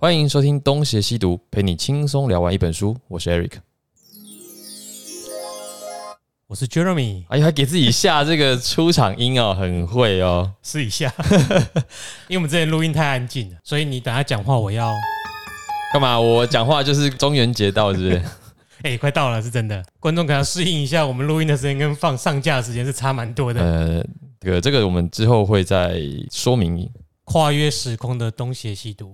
欢迎收听《东邪西毒》，陪你轻松聊完一本书。我是 Eric，我是 Jeremy，哎呀，还给自己下这个出场音哦，很会哦。试一下，因为我们之前录音太安静了，所以你等下讲话我要，干嘛？我讲话就是中元节到，是不是？哎、快到了，是真的，观众可能要适应一下，我们录音的时间跟放上架的时间是差蛮多的，呃，这个这个我们之后会再说明。跨越时空的东邪西毒。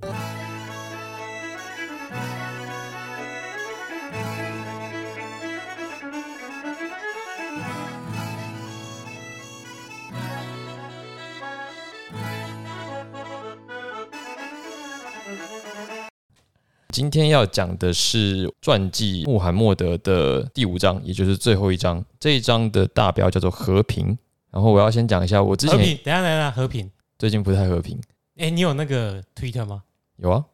今天要讲的是传记穆罕默德的第五章，也就是最后一章。这一章的大标叫做和平。然后我要先讲一下，我之前和平，等下等一下，和平。最近不太和平。哎、你有那个 Twitter 吗？有啊，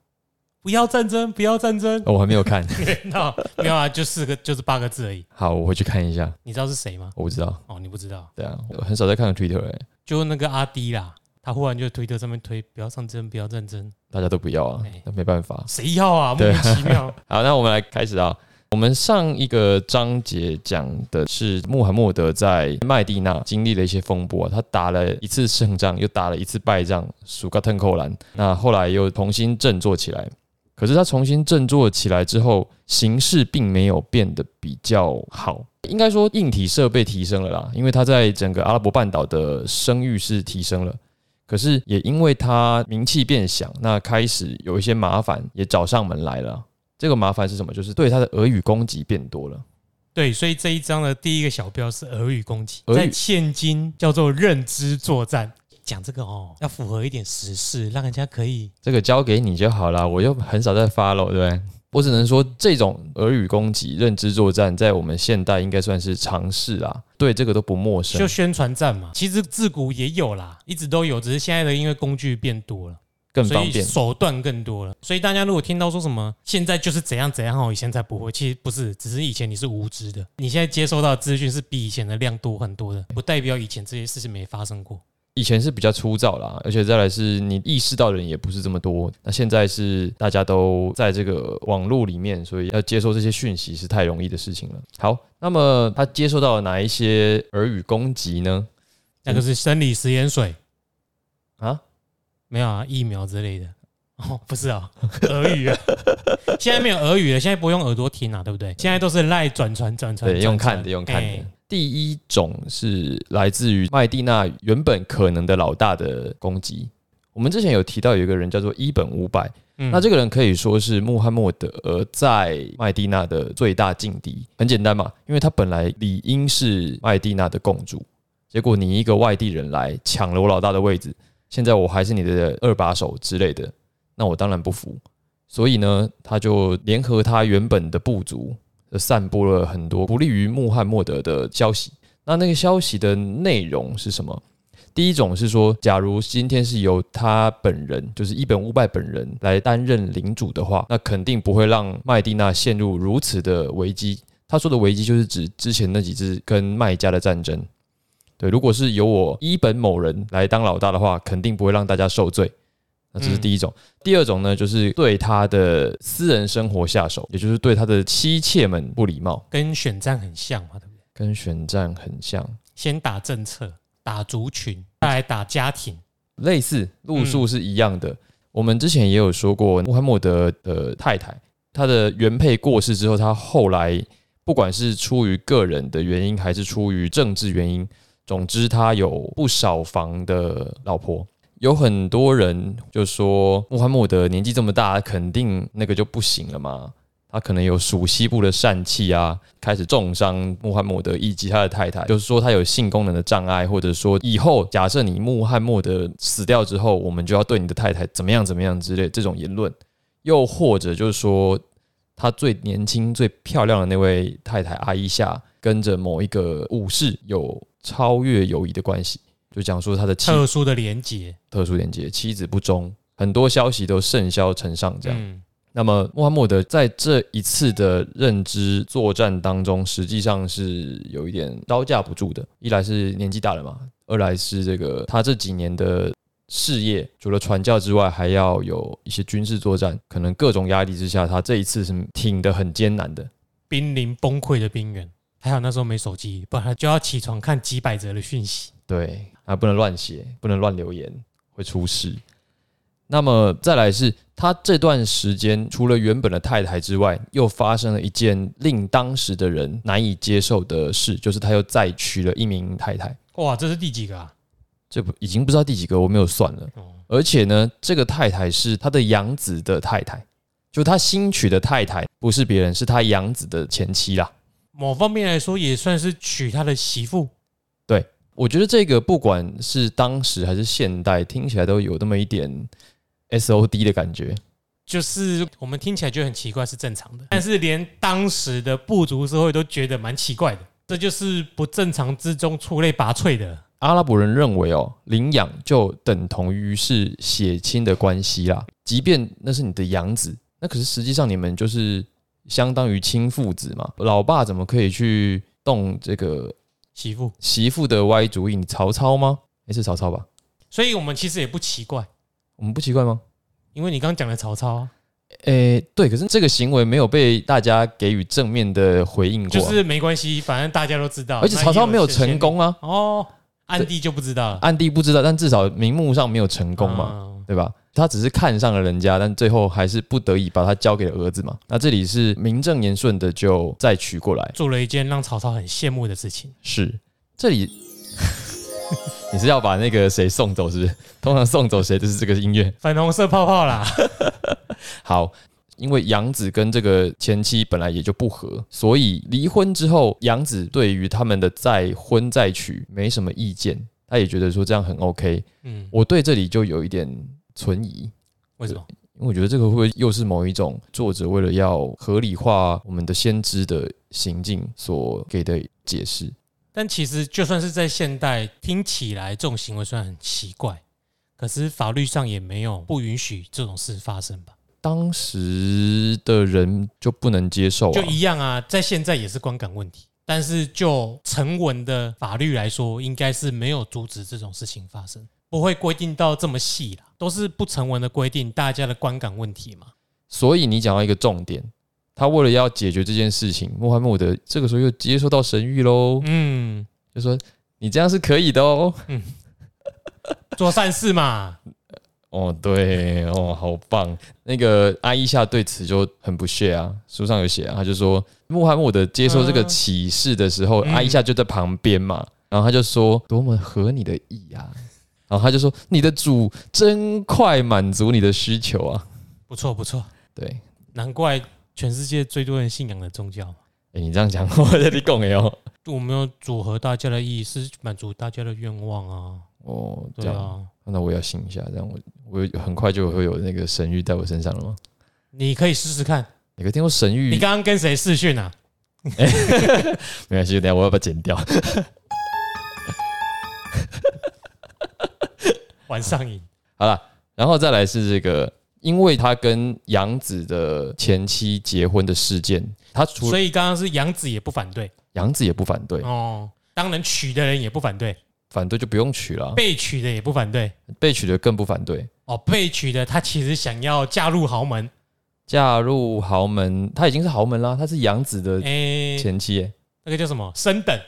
不要战争，不要战争。哦我还没有看。那没有啊，就四个，就是八个字而已。好，我回去看一下。你知道是谁吗？我不知道，哦，你不知道，对啊，我很少在看 Twitter 哎、就那个阿迪啦，他忽然就推特上面推不要上争，不要战争，大家都不要啊哎，那没办法。谁要啊？莫对名其妙。好，那我们来开始啊。我们上一个章节讲的是穆罕默德在麦地那经历了一些风波、啊，他打了一次胜仗，又打了一次败仗，苏格腾扣兰。那后来又重新振作起来。可是他重新振作起来之后，形势并没有变得比较好。应该说硬体设备提升了啦，因为他在整个阿拉伯半岛的声誉是提升了。可是也因为他名气变响，那开始有一些麻烦也找上门来了。这个麻烦是什么？就是对他的俄语攻击变多了。对，所以这一章的第一个小标是俄语攻击，在现今叫做认知作战。讲这个哦，要符合一点时事，让人家可以这个交给你就好了，我又很少在 follow，对不对？我只能说，这种耳语攻击、认知作战，在我们现代应该算是常事啊，对这个都不陌生就。宣传战嘛。其实自古也有啦，一直都有，只是现在的因为工具变多了，更方便。手段更多了。所以大家如果听到说什么现在就是怎样怎样哦，以前才不会，其实不是，只是以前你是无知的，你现在接收到资讯是比以前的量多很多的，不代表以前这些事情没发生过。以前是比较粗糙啦，而且再来是你意识到的人也不是这么多。那现在是大家都在这个网络里面，所以要接受这些讯息是太容易的事情了。好，那么他接受到了哪一些耳语攻击呢？那个是生理食盐水。啊，没有啊，疫苗之类的。哦，不是啊，俄语啊，现在没有俄语了，现在不用耳朵听啊，对不对？现在都是赖转传转传，对，用看的，用看的哎。第一种是来自于麦地那原本可能的老大的攻击。我们之前有提到有一个人叫做伊本五百，嗯那这个人可以说是穆罕默德在麦地那的最大劲敌。很简单嘛，因为他本来理应是麦地那的共主，结果你一个外地人来抢了我老大的位置，现在我还是你的二把手之类的，那我当然不服。所以呢，他就联合他原本的部族，呃散播了很多不利于穆罕默德的消息。那那个消息的内容是什么？第一种是说，假如今天是由他本人，就是伊本乌拜本人来担任领主的话，那肯定不会让麦地那陷入如此的危机。他说的危机就是指之前那几次跟麦家的战争。对，如果是由我伊本某人来当老大的话，肯定不会让大家受罪。那这是第一种。第二种呢，就是对他的私人生活下手，也就是对他的妻妾们不礼貌，跟选战很像嘛，对不对？跟选战很像。先打政策，打族群，再来打家庭。类似路数是一样的。我们之前也有说过，穆罕默德的太太，她的原配过世之后，他后来不管是出于个人的原因，还是出于政治原因，总之他有不少房的老婆。有很多人就说，穆罕默德年纪这么大，肯定那个就不行了嘛。他可能有属西部的疝气啊，开始重伤穆罕默德以及他的太太，就是说他有性功能的障碍，或者说以后假设你穆罕默德死掉之后，我们就要对你的太太怎么样怎么样之类这种言论，又或者就是说他最年轻最漂亮的那位太太阿伊夏跟着某一个武士有超越友谊的关系，就讲说他的妻特殊的连结，特殊连接妻子不忠，很多消息都甚嚣尘上这样。嗯，那么穆罕默德在这一次的认知作战当中，实际上是有一点招架不住的。一来是年纪大了嘛，二来是这个他这几年的事业，除了传教之外，还要有一些军事作战，可能各种压力之下，他这一次是挺得很艰难的。濒临崩溃的边缘。还好那时候没手机，不然他就要起床看几百则的讯息。对，还不能乱写，不能乱留言，会出事。那么再来是，他这段时间除了原本的太太之外，又发生了一件令当时的人难以接受的事，就是他又再娶了一名太太。哇，这是第几个啊？这不已经不知道第几个，我没有算了。而且呢，这个太太是他的养子的太太，就他新娶的太太，不是别人，是他养子的前妻啦。某方面来说，也算是娶他的媳妇。对，我觉得这个不管是当时还是现代，听起来都有那么一点。S O D 的感觉，就是我们听起来就很奇怪，是正常的。但是连当时的部族社会都觉得蛮奇怪的，这就是不正常之中出类拔萃的。阿拉伯人认为哦，领养就等同于是血亲的关系啦，即便那是你的养子，那可是实际上你们就是相当于亲父子嘛。老爸怎么可以去动这个媳妇媳妇的歪主意？你曹操吗？也是曹操吧？所以我们其实也不奇怪。我们不奇怪吗？因为你刚刚讲的曹操，诶，对，可是这个行为没有被大家给予正面的回应过，就是没关系，反正大家都知道。而且曹操没有成功啊，哦，暗地就不知道了，暗地不知道，但至少明目上没有成功嘛，对吧？他只是看上了人家，但最后还是不得已把他交给了儿子嘛。那这里是名正言顺的就再娶过来，做了一件让曹操很羡慕的事情。是这里。你是要把那个谁送走，是不是？通常送走谁就是这个音乐，粉红色泡泡啦。好，因为杨子跟这个前妻本来也就不和，所以离婚之后，杨子对于他们的再婚再娶没什么意见，他也觉得说这样很 OK。嗯，我对这里就有一点存疑，为什么？因为我觉得这个会不会又是某一种作者为了要合理化我们的先知的行径所给的解释？但其实，就算是在现代，听起来这种行为虽然很奇怪，可是法律上也没有不允许这种事发生吧？当时的人就不能接受，就一样啊，在现在也是观感问题。但是就成文的法律来说，应该是没有阻止这种事情发生，不会规定到这么细啦，都是不成文的规定，大家的观感问题嘛。所以你讲到一个重点。他为了要解决这件事情，穆罕默德这个时候又接收到神谕喽。嗯，就说你这样是可以的哦。嗯，做善事嘛。哦，对，哦，好棒。那个阿伊夏对此就很不屑啊，书上有写啊，他就说穆罕默德接受这个启示的时候，阿伊夏就在旁边嘛，然后他就说多么合你的意啊，然后他就说你的主真快满足你的需求啊，不错不错，对，难怪。全世界最多人信仰的宗教，哎，你这样讲，我在你讲哎哦，我们要组合大家的意思，满足大家的愿望啊。哦，对啊，那我要信一下，这样我我很快就会有那个神谕在我身上了吗？你可以试试看。你可以听过神谕？你刚刚跟谁试训啊？没关系，等下我要把它剪掉。玩上瘾。好了，然后再来是这个。因为他跟杨子的前妻结婚的事件，他除所以刚刚是杨子也不反对，杨子也不反对哦。当然娶的人也不反对，反对就不用娶了。被娶的也不反对，被娶的更不反对哦。被娶的他其实想要嫁入豪门，嫁入豪门，他已经是豪门啦，他是杨子的前妻，哎，那个叫什么升等？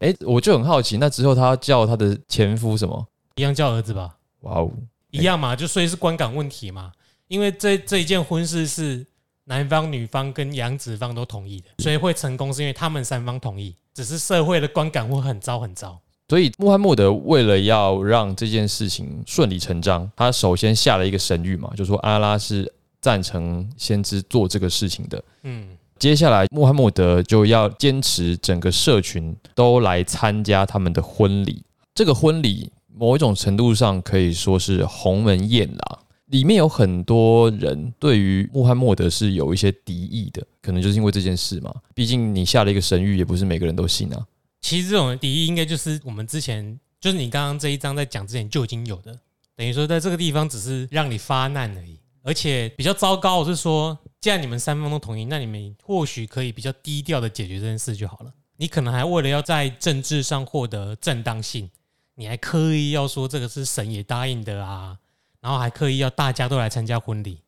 哎，我就很好奇，那之后他叫他的前夫什么？一样叫儿子吧？哇哦，一样嘛，就所以是观感问题嘛。因为这这一件婚事是男方、女方跟养子方都同意的，所以会成功是因为他们三方同意。只是社会的观感会很糟很糟。所以穆罕默德为了要让这件事情顺理成章，他首先下了一个神谕嘛，就说阿拉是赞成先知做这个事情的。嗯，接下来穆罕默德就要坚持整个社群都来参加他们的婚礼。这个婚礼某一种程度上可以说是鸿门宴啦。里面有很多人对于穆罕默德是有一些敌意的，可能就是因为这件事嘛。毕竟你下了一个神谕，也不是每个人都信啊。其实这种敌意应该就是我们之前，就是你刚刚这一章在讲之前就已经有的，等于说在这个地方只是让你发难而已。而且比较糟糕，我是说，既然你们三方都同意，那你们或许可以比较低调的解决这件事就好了。你可能还为了要在政治上获得正当性，你还刻意要说这个是神也答应的啊，然后还刻意要大家都来参加婚礼，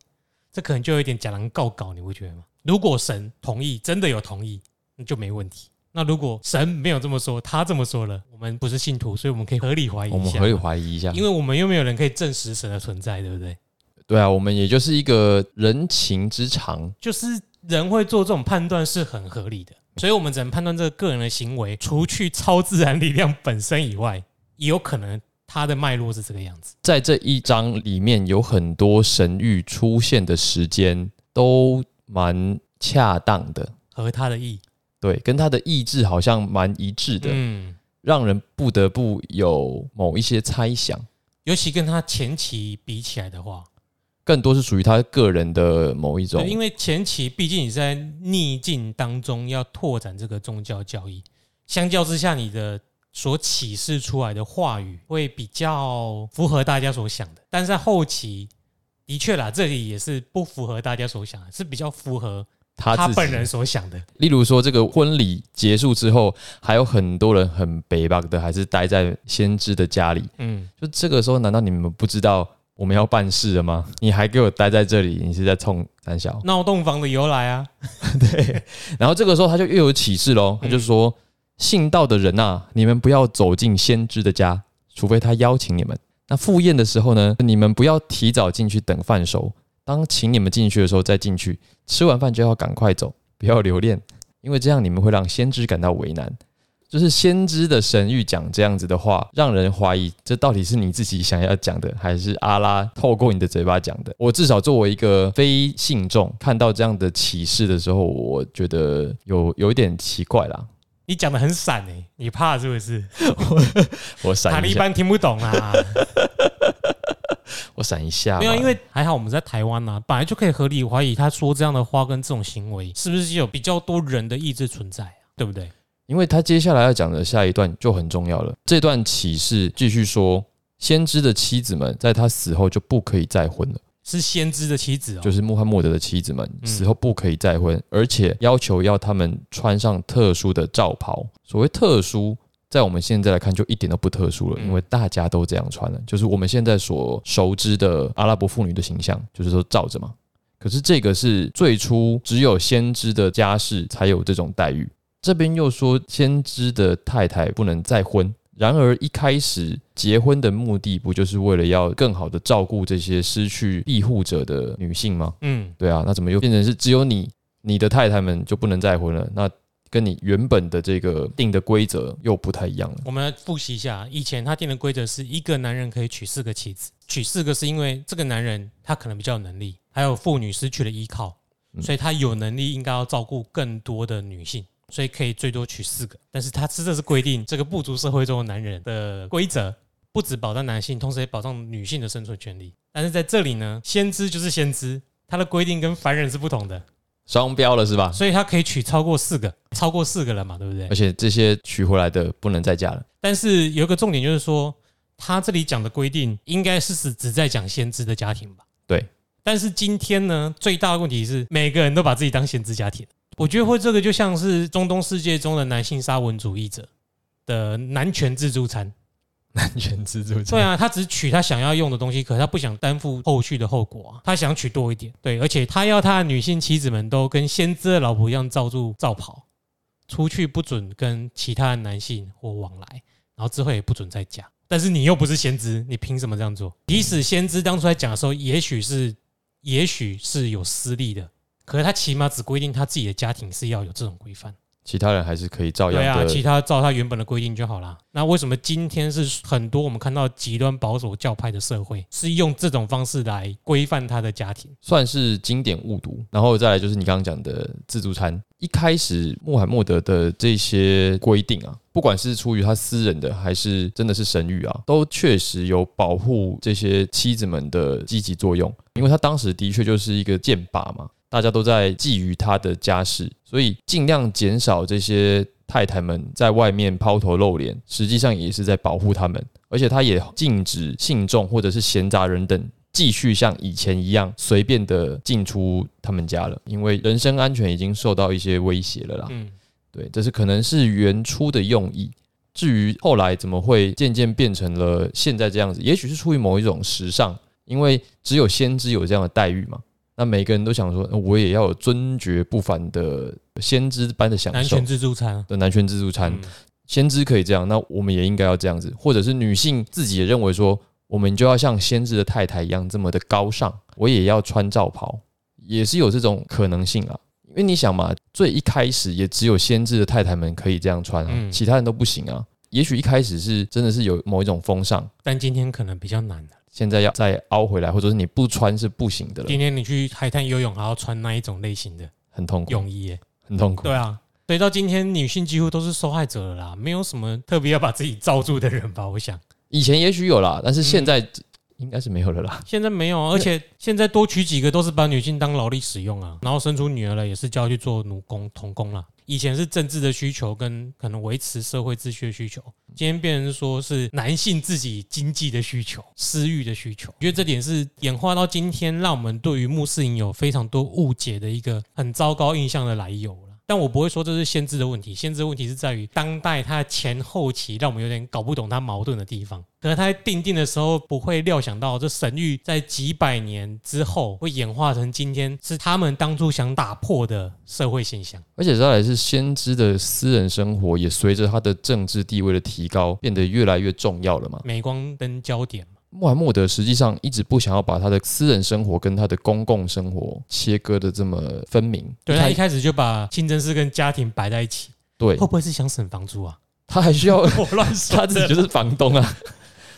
这可能就有点假狼告告，你会觉得吗？如果神同意，真的有同意，那就没问题。那如果神没有这么说，他这么说了，我们不是信徒，所以我们可以合理怀疑一下我们可以怀疑一下，因为我们又没有人可以证实神的存在，对不对？对啊，我们也就是一个人情之常，就是人会做这种判断是很合理的，所以我们只能判断这个个人的行为，除去超自然力量本身以外，也有可能他的脉络是这个样子。在这一章里面有很多神谕出现的时间都蛮恰当的，和他的意，对，跟他的意志好像蛮一致的，嗯，让人不得不有某一些猜想，尤其跟他前期比起来的话，更多是属于他个人的某一种，因为前期毕竟你在逆境当中要拓展这个宗教教义，相较之下，你的所启示出来的话语会比较符合大家所想的，但是在后期的确啦，这里也是不符合大家所想的，是比较符合他他本人所想的。例如说，这个婚礼结束之后，还有很多人很北巴的，还是待在先知的家里。嗯，就这个时候，难道你们不知道我们要办事了吗？你还给我待在这里，你是在冲三小？闹洞房的由来啊，对然后这个时候他就又有启示喽，他就说：信道的人呐、你们不要走进先知的家，除非他邀请你们。那赴宴的时候呢，你们不要提早进去等饭熟，当请你们进去的时候再进去，吃完饭就要赶快走，不要留恋，因为这样你们会让先知感到为难。就是先知的神谕讲这样子的话，让人怀疑这到底是你自己想要讲的，还是阿拉透过你的嘴巴讲的？我至少作为一个非信众，看到这样的启示的时候，我觉得有有一点奇怪啦。你讲的很散哎、你怕是不是？我 我闪一下，塔利班听不懂啊。我闪一下嘛，没有，因为还好我们在台湾呐、本来就可以合理怀疑他说这样的话跟这种行为，是不是有比较多人的意志存在啊？对不对？因为他接下来要讲的下一段就很重要了。这段启示继续说，先知的妻子们在他死后就不可以再婚了，是先知的妻子哦，就是穆罕默德的妻子们嗯死后不可以再婚，而且要求要他们穿上特殊的罩袍。所谓特殊，在我们现在来看就一点都不特殊了，嗯因为大家都这样穿了，就是我们现在所熟知的阿拉伯妇女的形象，就是说罩着嘛。可是这个是最初只有先知的家世才有这种待遇。这边又说先知的太太不能再婚，然而一开始结婚的目的不就是为了要更好的照顾这些失去庇护者的女性吗？嗯，对啊，那怎么又变成是只有你你的太太们就不能再婚了？那跟你原本的这个定的规则又不太一样了。我们来复习一下，以前他定的规则是一个男人可以娶四个妻子，娶四个是因为这个男人他可能比较有能力，还有妇女失去了依靠，嗯所以他有能力应该要照顾更多的女性，所以可以最多娶四个。但是他这是规定这个部族社会中的男人的规则，不只保障男性，同时也保障女性的生存权利。但是在这里呢，先知就是先知，他的规定跟凡人是不同的，双标了是吧？所以他可以娶超过四个，超过四个了嘛，对不对而？且这些娶回来的不能再嫁了。但是有一个重点就是说，他这里讲的规定应该是指只在讲先知的家庭吧？对。但是今天呢，最大的问题是每个人都把自己当先知家庭，我觉得会这个就像是中东世界中的男性沙文主义者的男权自助餐。男权自助餐对啊，他只取他想要用的东西，可是他不想担负后续的后果啊，他想取多一点。对，而且他要他的女性妻子们都跟先知的老婆一样罩住罩袍，出去不准跟其他的男性或往来，然后之后也不准再嫁。但是你又不是先知，你凭什么这样做？即使先知当初在讲的时候，也许是也许是有私利的，可是他起码只规定他自己的家庭是要有这种规范。其他人还是可以照对啊。其他照他原本的规定就好啦。那为什么今天是很多我们看到极端保守教派的社会是用这种方式来规范他的家庭？算是经典误读，然后再来就是你刚刚讲的自助餐。一开始穆罕默德的这些规定啊，不管是出于他私人的，还是真的是神谕啊，都确实有保护这些妻子们的积极作用。因为他当时的确就是一个剑拔嘛，大家都在觊觎他的家世，所以尽量减少这些太太们在外面抛头露脸，实际上也是在保护他们。而且他也禁止信众或者是闲杂人等继续像以前一样随便的进出他们家了，因为人身安全已经受到一些威胁了啦。嗯，对，这是可能是原初的用意。至于后来怎么会渐渐变成了现在这样子，也许是出于某一种时尚，因为只有先知有这样的待遇嘛。那每个人都想说，呃我也要有尊爵不凡的先知般的享受男权自助餐啊，的男权自助餐。嗯先知可以这样，那我们也应该要这样子，或者是女性自己也认为说，我们就要像先知的太太一样这么的高尚，我也要穿罩袍，也是有这种可能性啊。因为你想嘛，最一开始也只有先知的太太们可以这样穿啊，嗯其他人都不行啊。也许一开始是真的是有某一种风尚，但今天可能比较难了。现在要再凹回来，或者是你不穿是不行的了，今天你去海滩游泳还要穿那一种类型的很痛苦，泳衣耶，很痛苦。对啊。所以到今天，女性几乎都是受害者了啦，没有什么特别要把自己罩住的人吧？我想以前也许有啦，但是现在嗯应该是没有了啦。现在没有啊，而且现在多娶几个都是把女性当劳力使用啊，然后生出女儿了也是叫去做奴工、童工啦。以前是政治的需求跟可能维持社会秩序的需求，今天变成说是男性自己经济的需求、私欲的需求。我觉得这点是演化到今天，让我们对于穆斯林有非常多误解的一个很糟糕印象的来由了。但我不会说这是先知的问题，先知的问题是在于当代它的前后期，让我们有点搞不懂它矛盾的地方。可能他在定定的时候不会料想到，这神谕在几百年之后会演化成今天是他们当初想打破的社会现象。而且再来是先知的私人生活，也随着他的政治地位的提高，变得越来越重要了嘛。镁光灯焦点嘛，穆罕默德实际上一直不想要把他的私人生活跟他的公共生活切割的这么分明。对他他一开始就把清真寺跟家庭摆在一起，对会不会是想省房租啊？他还需要 我乱说他自己就是房东啊，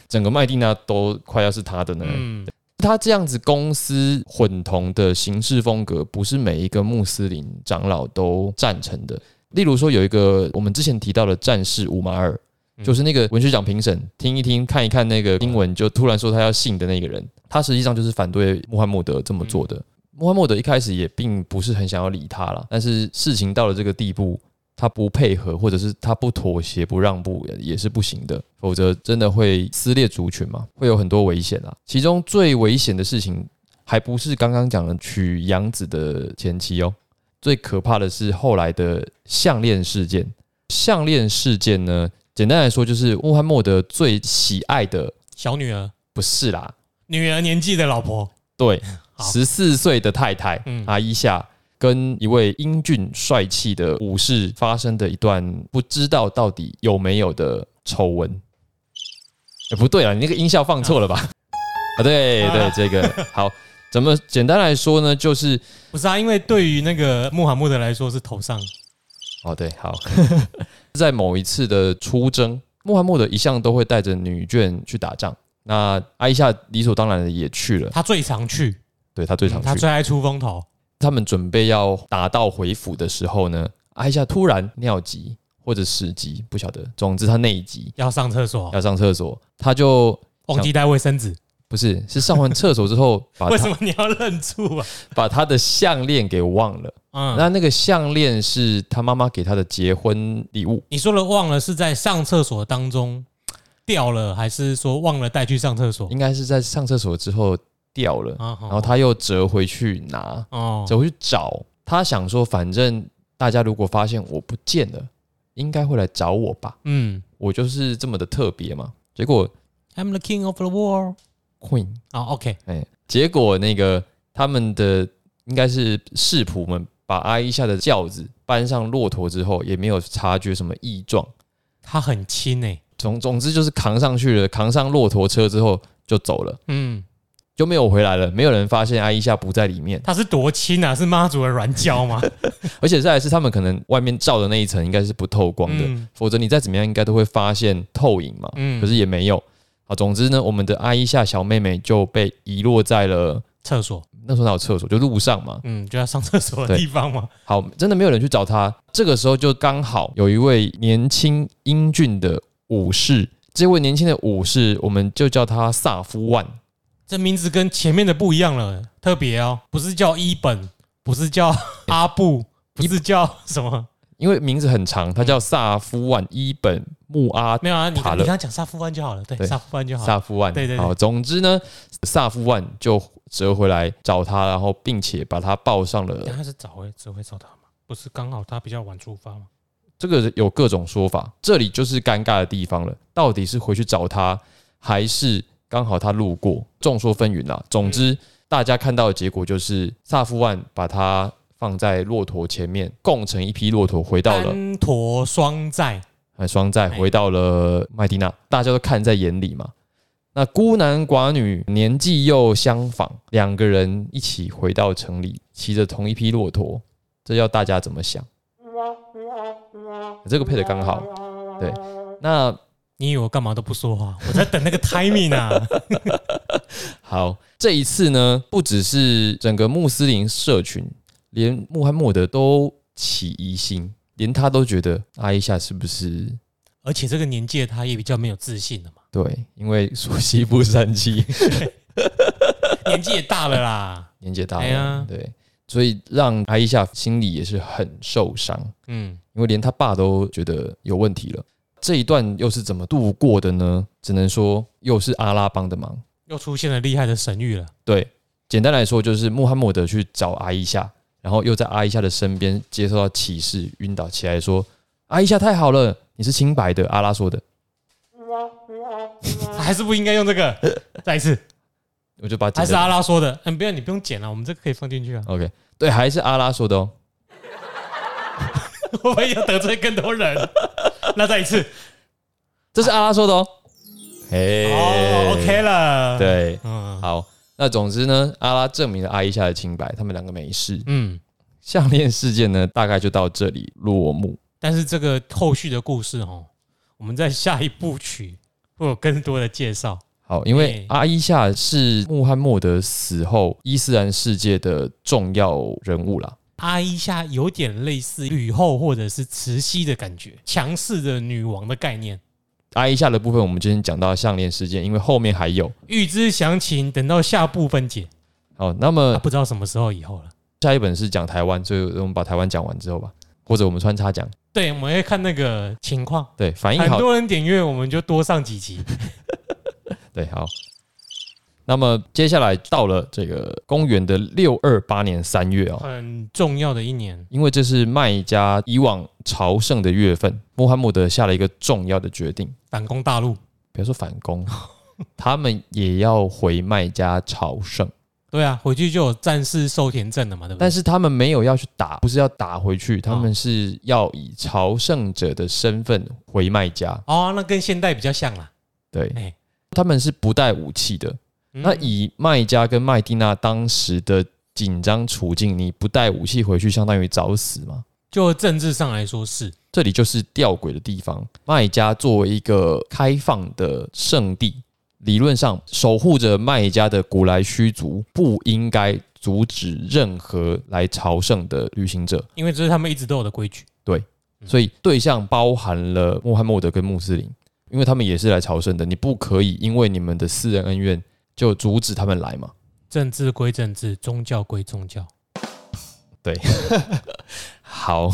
整个麦地那都快要是他的呢。嗯，他这样子公私混同的行事风格，不是每一个穆斯林长老都赞成的。例如说，有一个我们之前提到的战士五马尔，嗯就是那个文学奖评审听一听看一看那个英文，就突然说他要信的那个人，他实际上就是反对穆罕默德这么做的。穆罕默德一开始也并不是很想要理他啦，但是事情到了这个地步，他不配合或者是他不妥协不让步也是不行的，否则真的会撕裂族群嘛，会有很多危险啊。其中最危险的事情，还不是刚刚讲的娶养子的前妻哦，最可怕的是后来的项链事件。项链事件呢，简单来说就是穆罕默德最喜爱的小女儿、不是啦，女儿年纪的老婆，对，十四岁的太太嗯阿伊夏跟一位英俊帅气的武士发生的一段不知道到底有没有的丑闻。哎，不对啊，你那个音效放错了吧？啊，对对，这个好，怎么简单来说呢？就是不是啊？因为对于那个穆罕默德来说是头上，哦，对，好，在某一次的出征，穆罕默德一向都会带着女眷去打仗。那阿伊夏理所当然的也去了，他最常去，对他最常去。他最爱出风头。他们准备要打道回府的时候呢，阿伊夏突然尿急或者屎急，不晓得，总之他内急。要上厕所，要上厕所，他就忘记带卫生纸，不是是上完厕所之后 把为什他么你要认住啊？把他的项链给忘了。嗯，那那个项链是他妈妈给他的结婚礼物，你说的忘了是在上厕所当中掉了，还是说忘了带去上厕所？应该是在上厕所之后掉了，啊，然后他又折回去拿，哦，折回去找。他想说，反正大家如果发现我不见了，应该会来找我吧？嗯我就是这么的特别嘛。结果，I'm the king of the world。Queen，啊，OK，哎，结果那个他们的应该是士仆们把阿伊夏的轿子搬上骆驼之后，也没有察觉什么异状。他很轻诶。总总之就是扛上去了，扛上骆驼车之后就走了，嗯，就没有回来了。没有人发现阿伊夏不在里面，他是多轻啊？是妈祖的软胶吗？而且再来是他们可能外面罩的那一层应该是不透光的，嗯否则你再怎么样应该都会发现透影嘛。嗯可是也没有。好，总之呢，我们的阿伊夏小妹妹就被遗落在了厕所，那时候哪有厕所，就路上嘛。嗯，就要上厕所的地方嘛。好，真的没有人去找她。这个时候就刚好有一位年轻英俊的武士，这位年轻的武士，我们就叫他萨夫万。这名字跟前面的不一样了，特别哦，不是叫伊本，不是叫阿布，不是叫什么？因为名字很长，他叫萨夫万伊本穆阿没有啊，你塔勒你刚刚讲萨夫万就好了，对，对萨夫万就好了。萨夫万。对对对好，总之呢，萨夫万就折回来找他，然后并且把他抱上了但他是早会只会找他吗？不是刚好他比较晚出发吗？这个有各种说法，这里就是尴尬的地方了。到底是回去找他，还是刚好他路过？众说纷纭啦。总之，大家看到的结果就是萨夫万把他放在骆驼前面，共乘一批骆驼回到了单驼双载，呃双载，回到了麦地那，大家都看在眼里嘛。那孤男寡女年纪又相仿，两个人一起回到城里，骑着同一匹骆驼，这要大家怎么想？这个配的刚好，对。那你以为我干嘛都不说话？我在等那个 timing 啊。好，这一次呢，不只是整个穆斯林社群，连穆罕默德都起疑心，连他都觉得阿伊夏是不是而且这个年纪的他也比较没有自信了嘛，对？因为属西部山鸡，年纪也大了啦。年纪也大了，对，所以让阿伊夏心里也是很受伤，嗯，因为连他爸都觉得有问题了。这一段又是怎么度过的呢？只能说又是阿拉帮的忙。又出现了厉害的神谕了。对，简单来说就是穆罕默德去找阿伊夏，然后又在阿伊夏的身边接受到启示，晕倒起来说：“阿伊夏太好了，你是清白的。”阿拉说的，还是不应该用这个。再一次，我就把还是阿拉说的。嗯，不要你不用剪了，我们这个可以放进去啊。OK，对，还是阿拉说的哦。我们要得罪更多人？那再一次，这是阿拉说的哦。嘿哦，OK 了。，对，嗯好，那总之呢，阿拉证明了阿伊夏的清白，他们两个没事。嗯，项链事件呢，大概就到这里落幕。但是这个后续的故事哦，我们在下一部曲会有更多的介绍。好，因为阿伊夏是穆罕默德死后伊斯兰世界的重要人物啦。阿伊夏有点类似吕后或者是慈禧的感觉，强势的女王的概念。阿伊夏的部分，我们今天讲到项链事件，因为后面还有。预知详情，等到下部分解。好，那啊，么不知道什么时候以后了。下一本是讲台湾，所以我们把台湾讲完之后吧，或者我们穿插讲。对，我们会看那个情况，对，反应好，很多人点阅，我们就多上几集。对，好。那么接下来到了这个公元的六二八年三月哦，很重要的一年，因为这是麦加以往朝圣的月份，穆罕默德下了一个重要的决定，反攻大陆。不要说反攻，他们也要回麦加朝圣，对啊，回去就有战士受田证了嘛，对不对？但是他们没有要去打，不是要打回去，他们是要以朝圣者的身份回麦加。哦，那跟现代比较像啦。对哎，他们是不带武器的。嗯那以卖家跟麦蒂娜当时的紧张处境，你不带武器回去，相当于找死吗。就政治上来说是，这里就是吊诡的地方。卖家作为一个开放的圣地，理论上守护着卖家的古来虚族不应该阻止任何来朝圣的旅行者，因为这是他们一直都有的规矩。对所以对象包含了穆罕默德跟穆斯林，因为他们也是来朝圣的，你不可以因为你们的私人恩怨就阻止他们来嘛。政治归政治，宗教归宗教。对 好，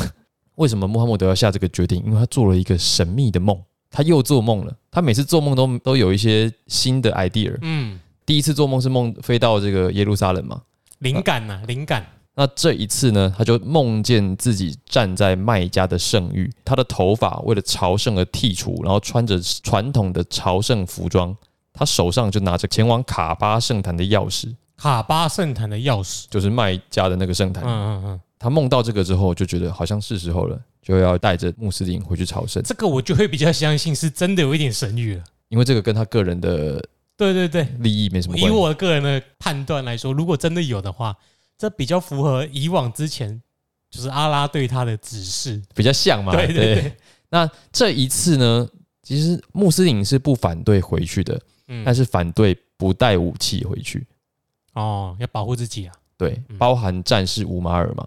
为什么穆罕默德要下这个决定？因为他做了一个神秘的梦，他又做梦了。他每次做梦都都有一些新的 idea。嗯，第一次做梦是梦飞到这个耶路撒冷嘛，灵感呐、灵感。那这一次呢，他就梦见自己站在麦加的圣域，他的头发为了朝圣而剃除，然后穿着传统的朝圣服装，他手上就拿着前往卡巴圣坛的钥匙，卡巴圣坛的钥匙。就是卖家的那个圣坛。嗯嗯嗯，他梦到这个之后，就觉得好像是时候了，就要带着穆斯林回去朝圣，这个我就会比较相信是真的有一点神谕了。因为这个跟他个人的对对对，利益没什么以关系。我个人的判断来说，如果真的有的话，这比较符合以往之前就是阿拉对他的指示。比较像嘛。对对对，那这一次呢，其实穆斯林是不反对回去的，嗯但是反对不带武器回去。哦，要保护自己啊。对嗯，包含战士乌马尔嘛。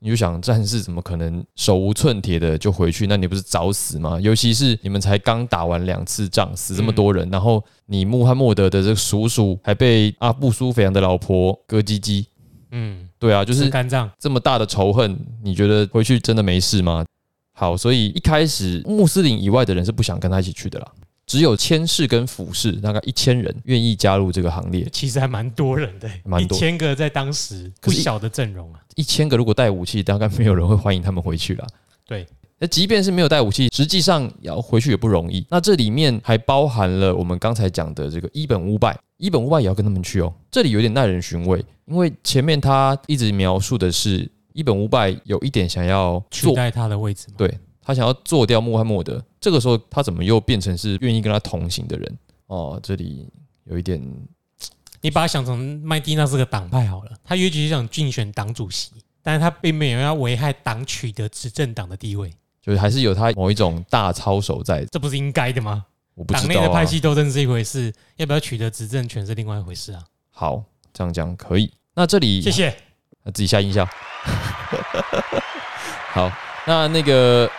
你就想战士怎么可能手无寸铁的就回去？那你不是找死吗？尤其是你们才刚打完两次仗，死这么多人，然后你穆罕默德的这个叔叔还被阿布苏菲扬的老婆割鸡鸡，嗯，对啊，就就是是肝脏。这么大的仇恨，你觉得回去真的没事吗？好，所以一开始穆斯林以外的人是不想跟他一起去的啦，只有千氏跟俯视大概一千人愿意加入这个行列。其实还蛮多人的，一蛮多千个在当时不小的阵容啊。一千个如果带武器，大概没有人会欢迎他们回去啦。对，那即便是没有带武器，实际上要回去也不容易。那这里面还包含了我们刚才讲的这个伊本乌拜，伊本乌拜也要跟他们去哦。这里有点耐人寻味，因为前面他一直描述的是伊本乌拜有一点想要做，取代他的位置嘛。对他想要做掉穆罕默德。这个时候他怎么又变成是愿意跟他同行的人？哦，这里有一点你把他想成麦蒂娜是个党派好了，他也许想竞选党主席，但是他并没有要危害党取得执政党的地位，就是还是有他某一种大操守在，这不是应该的吗？我不知道、啊。党内的派系斗争是一回事，要不要取得执政权是另外一回事啊。好，这样讲可以。那这里谢谢。啊自己下音效。好，那那个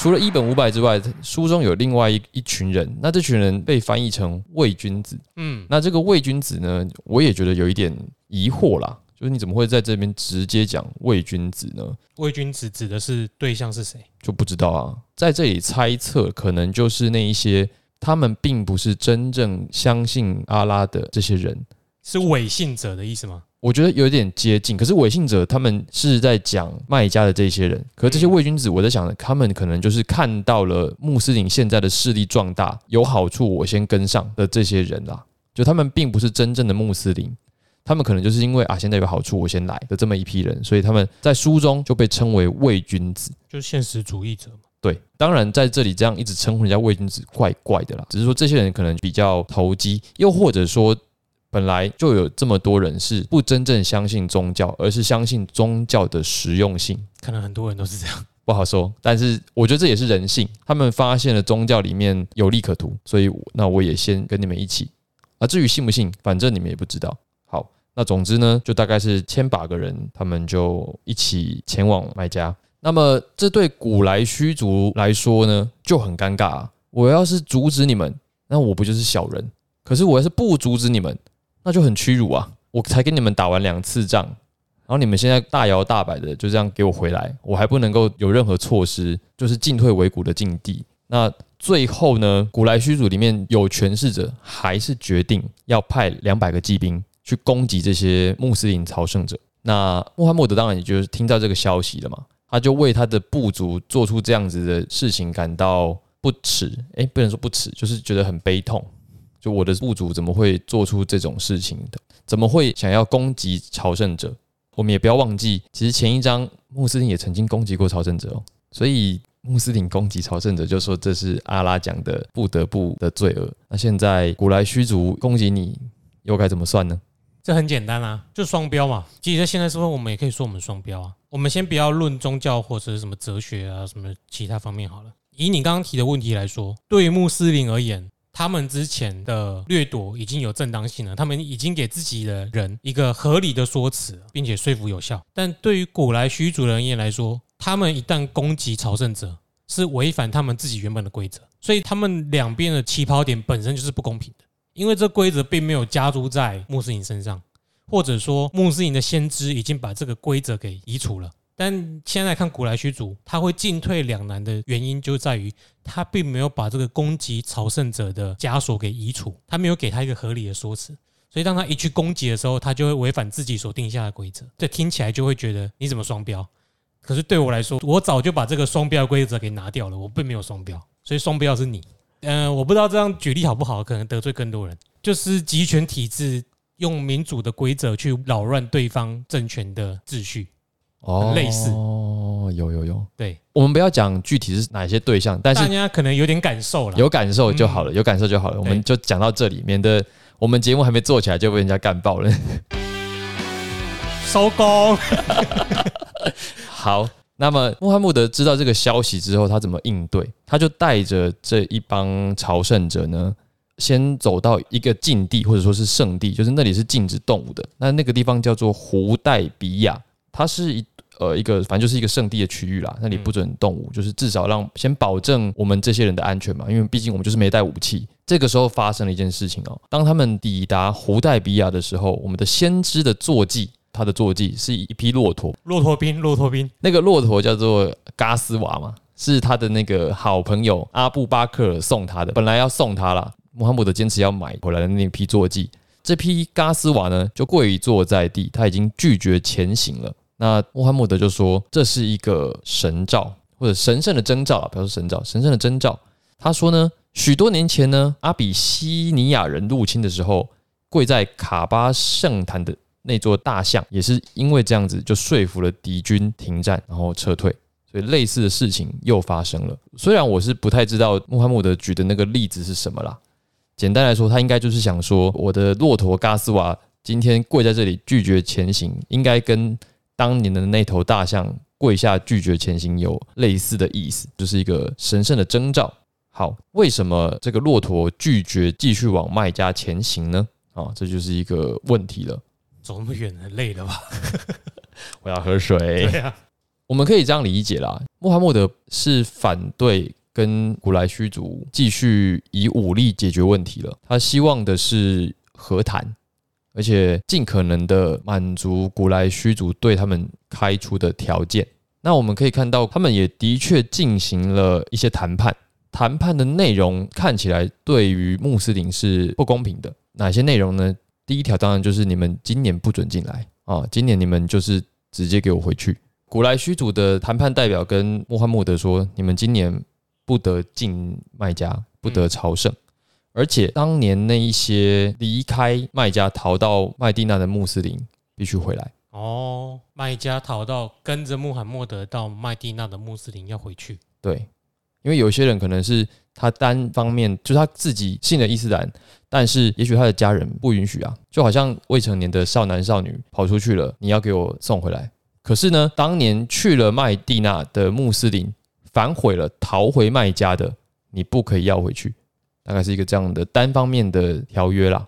除了一本五百之外，书中有另外一一群人，那这群人被翻译成伪君子。嗯，那这个伪君子呢，我也觉得有一点疑惑啦，就是你怎么会在这边直接讲伪君子呢？伪君子指的是对象是谁？就不知道啊，在这里猜测，可能就是那一些他们并不是真正相信阿拉的这些人。是伪信者的意思吗？我觉得有点接近，可是伪信者他们是在讲卖家的这些人，可是这些伪君子，我在想，他们可能就是看到了穆斯林现在的势力壮大，有好处，我先跟上的这些人啦。就他们并不是真正的穆斯林，他们可能就是因为啊现在有好处，我先来的这么一批人，所以他们在书中就被称为伪君子。就是现实主义者嘛。对，当然在这里这样一直称呼人家伪君子，怪怪的啦。只是说这些人可能比较投机，又或者说本来就有这么多人是不真正相信宗教，而是相信宗教的实用性。可能很多人都是这样。不好说，但是我觉得这也是人性。他们发现了宗教里面有利可图，所以那我也先跟你们一起。啊，至于信不信，反正你们也不知道。好，那总之呢，就大概是千把个人，他们就一起前往麦加。那么这对古来虚族来说呢，就很尴尬啊。我要是阻止你们，那我不就是小人？可是我要是不阻止你们，那就很屈辱啊！我才跟你们打完两次仗，然后你们现在大摇大摆的就这样给我回来，我还不能够有任何措施，就是进退维谷的境地。那最后呢，古来虚族里面有权势者，还是决定要派两百个骑兵去攻击这些穆斯林朝圣者。那穆罕默德当然也就是听到这个消息了嘛，他就为他的部族做出这样子的事情感到不耻，诶，不能说不耻，就是觉得很悲痛。就我的部族怎么会做出这种事情的？怎么会想要攻击朝圣者？我们也不要忘记，其实前一章穆斯林也曾经攻击过朝圣者哦。所以穆斯林攻击朝圣者，就说这是阿拉讲的不得不的罪恶。那现在古来虚族攻击你，又该怎么算呢？这很简单啊，就双标嘛。其实在现在社会，我们也可以说我们双标啊。我们先不要论宗教或者是什么哲学啊，什么其他方面好了。以你刚刚提的问题来说，对于穆斯林而言，他们之前的掠夺已经有正当性了，他们已经给自己的人一个合理的说辞，并且说服有效。但对于古来虚族人也来说，他们一旦攻击朝圣者，是违反他们自己原本的规则，所以他们两边的起跑点本身就是不公平的。因为这规则并没有加诸在穆斯林身上，或者说穆斯林的先知已经把这个规则给移除了。但现在看古来虚族，他会进退两难的原因就在于他并没有把这个攻击朝圣者的枷锁给移除，他没有给他一个合理的说辞。所以当他一去攻击的时候，他就会违反自己所定下的规则。这听起来就会觉得你怎么双标？可是对我来说，我早就把这个双标规则给拿掉了，我并没有双标，所以双标是你。嗯，我不知道这样举例好不好，可能得罪更多人。就是集权体制用民主的规则去扰乱对方政权的秩序，哦，类似哦，有有有。对，我们不要讲具体是哪些对象，但是大家可能有点感受了。有感受就好了，有感受就好了。我们就讲到这里，免得我们节目还没做起来就被人家干爆了。收工。好，那么穆罕默德知道这个消息之后，他怎么应对？他就带着这一帮朝圣者呢，先走到一个禁地或者说是圣地，就是那里是禁止动物的。那那个地方叫做胡代比亚，它是一呃一个反正就是一个圣地的区域啦，那里不准动物，就是至少让先保证我们这些人的安全嘛，因为毕竟我们就是没带武器。这个时候发生了一件事情哦，当他们抵达胡代比亚的时候，我们的先知的坐骑，他的坐骑是一匹骆驼，骆驼兵，骆驼兵，那个骆驼叫做嘎斯瓦嘛，是他的那个好朋友阿布巴克尔送他的，本来要送他啦，穆罕默德坚持要买回来的那匹坐骑。这匹嘎斯瓦呢，就跪坐在地，他已经拒绝前行了。那穆罕默德就说这是一个神兆，或者神圣的征兆啊，不要说神兆，神圣的征兆。他说呢，许多年前呢，阿比西尼亚人入侵的时候，跪在卡巴圣坛的那座大象，也是因为这样子就说服了敌军停战，然后撤退。所以类似的事情又发生了。虽然我是不太知道穆罕默德举的那个例子是什么啦，简单来说，他应该就是想说，我的骆驼嘎斯瓦今天跪在这里拒绝前行，应该跟当年的那头大象跪下拒绝前行有类似的意思，就是一个神圣的征兆。好，为什么这个骆驼拒绝继续往麦家前行呢？啊，这就是一个问题了。走那么远，很累了吧？我要喝水。对啊，我们可以这样理解啦，穆罕默德是反对跟古莱虚族继续以武力解决问题了，他希望的是和谈，而且尽可能的满足古来虚族对他们开出的条件。那我们可以看到，他们也的确进行了一些谈判，谈判的内容看起来对于穆斯林是不公平的。哪些内容呢？第一条当然就是你们今年不准进来啊，今年你们就是直接给我回去。古来虚族的谈判代表跟穆罕默德说：“你们今年不得进麦加，不得朝圣，而且当年那一些离开麦加逃到麦地那的穆斯林必须回来。哦，麦加逃到跟着穆罕默德到麦地那的穆斯林要回去，对，因为有些人可能是他单方面就是他自己信了伊斯兰，但是也许他的家人不允许啊，就好像未成年的少男少女跑出去了，你要给我送回来。可是呢，当年去了麦地那的穆斯林反悔了，逃回麦加的，你不可以要回去，大概是一个这样的单方面的条约啦。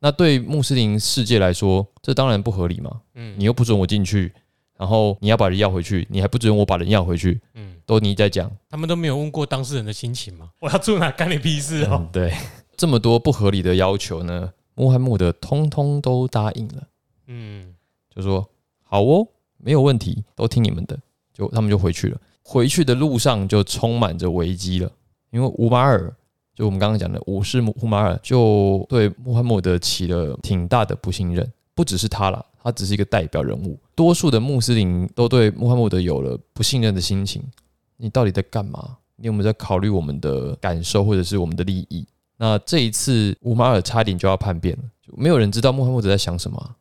那对穆斯林世界来说，这当然不合理嘛。嗯你又不准我进去，然后你要把人要回去，你还不准我把人要回去，嗯，都你在讲。他们都没有问过当事人的心情吗？我要住哪干你屁事哦嗯，！对，这么多不合理的要求呢，穆罕默德通通都答应了，嗯，就说好哦，没有问题，都听你们的，就他们就回去了。回去的路上就充满着危机了，因为乌马尔，就我们刚刚讲的武士乌马尔，就对穆罕默德起了挺大的不信任，不只是他啦，他只是一个代表人物，多数的穆斯林都对穆罕默德有了不信任的心情。你到底在干嘛？你有没有在考虑我们的感受或者是我们的利益？那这一次乌马尔差点就要叛变了，就没有人知道穆罕默德在想什么、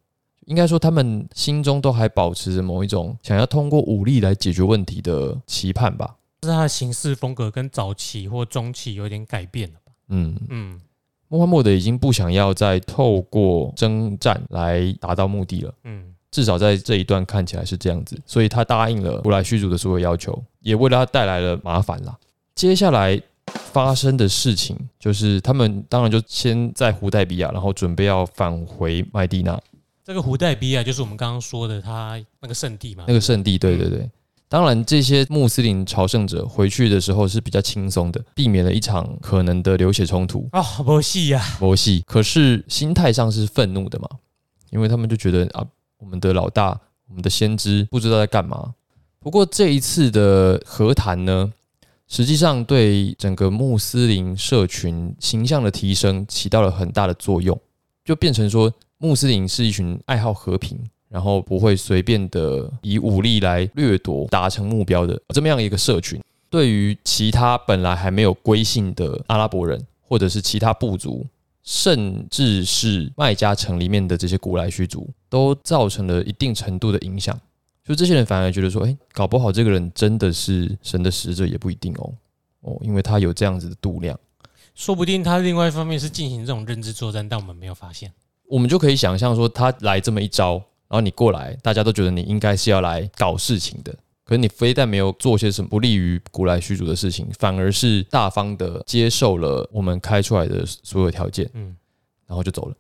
应该说，他们心中都还保持着某一种想要通过武力来解决问题的期盼吧。是他的行事风格跟早期或中期有点改变了吧？嗯，嗯，穆罕默德已经不想要再透过征战来达到目的了。嗯，至少在这一段看起来是这样子，所以他答应了古莱虚族的所有要求，也为了他带来了麻烦啦。接下来发生的事情就是，他们当然就先在胡代比亚，然后准备要返回麦地那这个胡代比亚就是我们刚刚说的他那个圣地嘛，那个圣地。对对对，当然这些穆斯林朝圣者回去的时候是比较轻松的，避免了一场可能的流血冲突。啊，没戏呀，佛系，可是心态上是愤怒的嘛，因为他们就觉得啊，我们的老大，我们的先知不知道在干嘛。不过这一次的和谈呢，实际上对整个穆斯林社群形象的提升起到了很大的作用，就变成说穆斯林是一群爱好和平，然后不会随便的以武力来掠夺达成目标的这么样一个社群。对于其他本来还没有归信的阿拉伯人，或者是其他部族，甚至是麦加城里面的这些古莱虚族，都造成了一定程度的影响。就这些人反而觉得说，哎、搞不好这个人真的是神的使者也不一定哦，哦，因为他有这样子的度量，说不定他另外一方面是进行这种认知作战，但我们没有发现。我们就可以想象说，他来这么一招，然后你过来，大家都觉得你应该是要来搞事情的。可是你非但没有做些什么不利于古来虚竹的事情，反而是大方的接受了我们开出来的所有条件，嗯，然后就走了。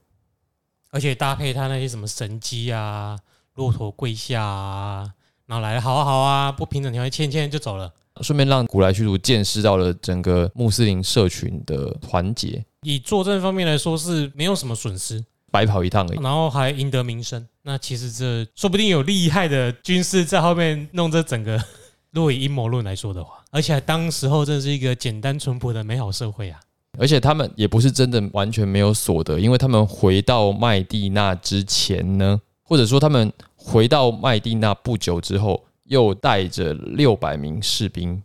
而且搭配他那些什么神机啊、骆驼跪下啊，然后来了好啊好啊，不平等条约签一签就走了。顺便让古来虚竹见识到了整个穆斯林社群的团结，以作战方面来说是没有什么损失，白跑一趟而已。然后还赢得名声。那其实这说不定有厉害的军事在后面弄这整个。如果以阴谋论来说的话，而且当时候真是一个简单淳朴的美好社会啊。而且他们也不是真的完全没有所得，因为他们回到麦地那之前呢，或者说他们回到麦地那不久之后，又带着六百名士兵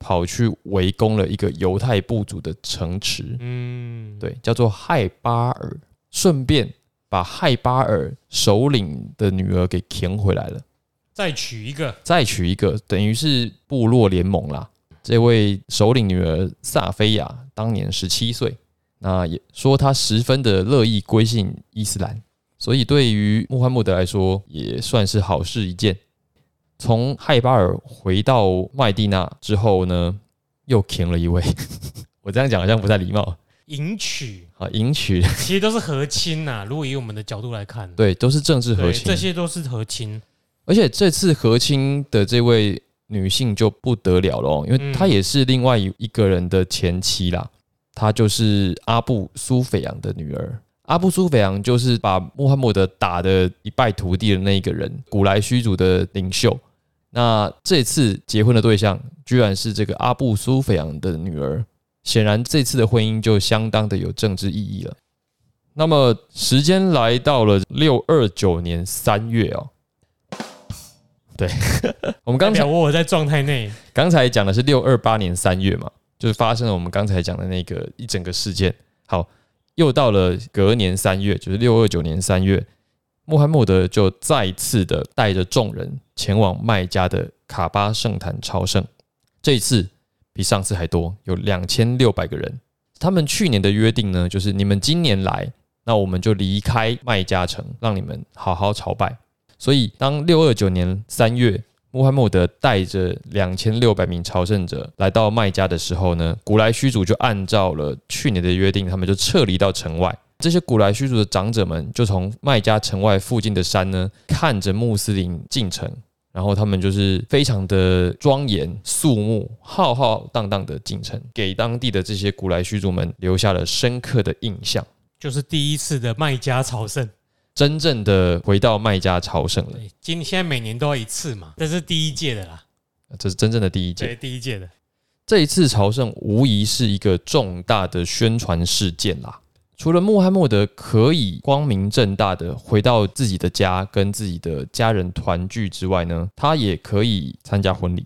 跑去围攻了一个犹太部族的城池，嗯，对，叫做亥巴尔，顺便把亥巴尔首领的女儿给擒回来了，再娶一个，再娶一个，等于是部落联盟啦。这位首领女儿萨菲亚当年十七岁，那也说她十分的乐意归信伊斯兰，所以对于穆罕默德来说也算是好事一件。从亥巴尔回到麦地那之后呢，又擒了一位，我这样讲好像不太礼貌迎娶，啊，迎娶，其实都是和亲呐、如果以我们的角度来看，对，都是政治和，亲这，些都是和亲。而且这次和亲的这位女性就不得了了哦，因为嗯她也是另外一一个人的前妻啦，她就是阿布苏菲扬的女儿。阿布苏菲扬就是把穆罕默德打得一败涂地的那一个人，古莱虚族的领袖。那这次结婚的对象居然是这个阿布苏菲扬的女儿，显然这次的婚姻就相当的有政治意义了。那么时间来到了六二九年三月哦，对，我们刚才代表我在状态内，刚才讲的是六二八年三月嘛，就是发生了我们刚才讲的那个一整个事件。好，又到了隔年三月，就是六二九年三月，穆罕默德就再次的带着众人前往麦加的卡巴圣坛朝圣。这一次比上次还多，有两千六百个人。他们去年的约定呢，就是你们今年来，那我们就离开麦加城，让你们好好朝拜。所以，当六二九年三月，穆罕默德带着两千六百名朝圣者来到麦加的时候呢，古莱虚族就按照了去年的约定，他们就撤离到城外。这些古莱虚族的长者们就从麦加城外附近的山呢，看着穆斯林进城，然后他们就是非常的庄严肃穆、浩浩荡荡的进城，给当地的这些古来虚族们留下了深刻的印象。就是第一次的麦家朝圣。真正的回到麦家朝圣了，今现在每年都要一次嘛，这是第一届的啦，这是真正的第一届。对，第一届的。这一次朝圣无疑是一个重大的宣传事件啦。除了穆罕默德可以光明正大的回到自己的家，跟自己的家人团聚之外呢，他也可以参加婚礼。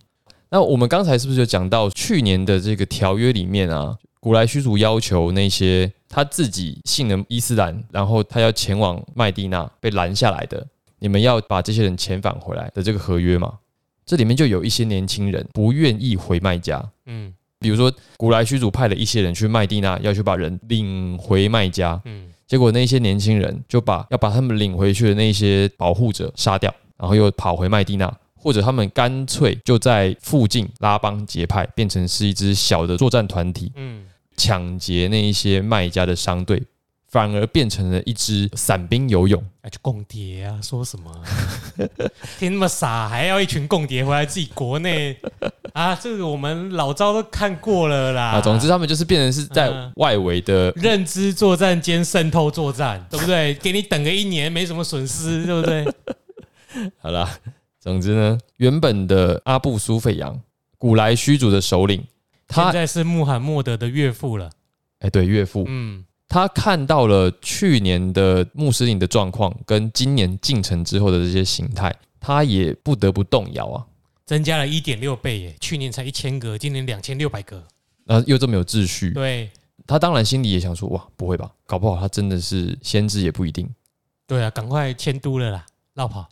那我们刚才是不是就讲到去年的这个条约里面啊，古莱虚族要求那些他自己信了伊斯兰，然后他要前往麦地那被拦下来的，你们要把这些人遣返回来的这个合约嘛？这里面就有一些年轻人不愿意回麦加，嗯比如说古莱虚族派了一些人去麦地那，要去把人领回麦家，嗯，结果那些年轻人就把要把他们领回去的那些保护者杀掉，然后又跑回麦地那，或者他们干脆就在附近拉帮结派，变成是一支小的作战团体，嗯，抢劫那一些卖家的商队，反而变成了一支散兵游勇。哎，就共谍啊，说什么啊？听那么傻，还要一群共谍回来自己国内 啊？这个我们老招都看过了啦。啊，总之他们就是变成是在嗯外围的认知作战兼渗透作战，对不对？给你等个一年，没什么损失，对不对？好啦，总之呢，原本的阿布苏费扬，古莱虚族的首领，他现在是穆罕默德的岳父了。哎、对岳父，嗯，他看到了去年的穆斯林的状况跟今年进城之后的这些形态，他也不得不动摇啊。增加了一点六倍耶，去年才一千个，今年两千六百个。然后又这么有秩序，对他当然心里也想说：哇，不会吧？搞不好他真的是先知也不一定。对啊，赶快迁都了啦，绕跑。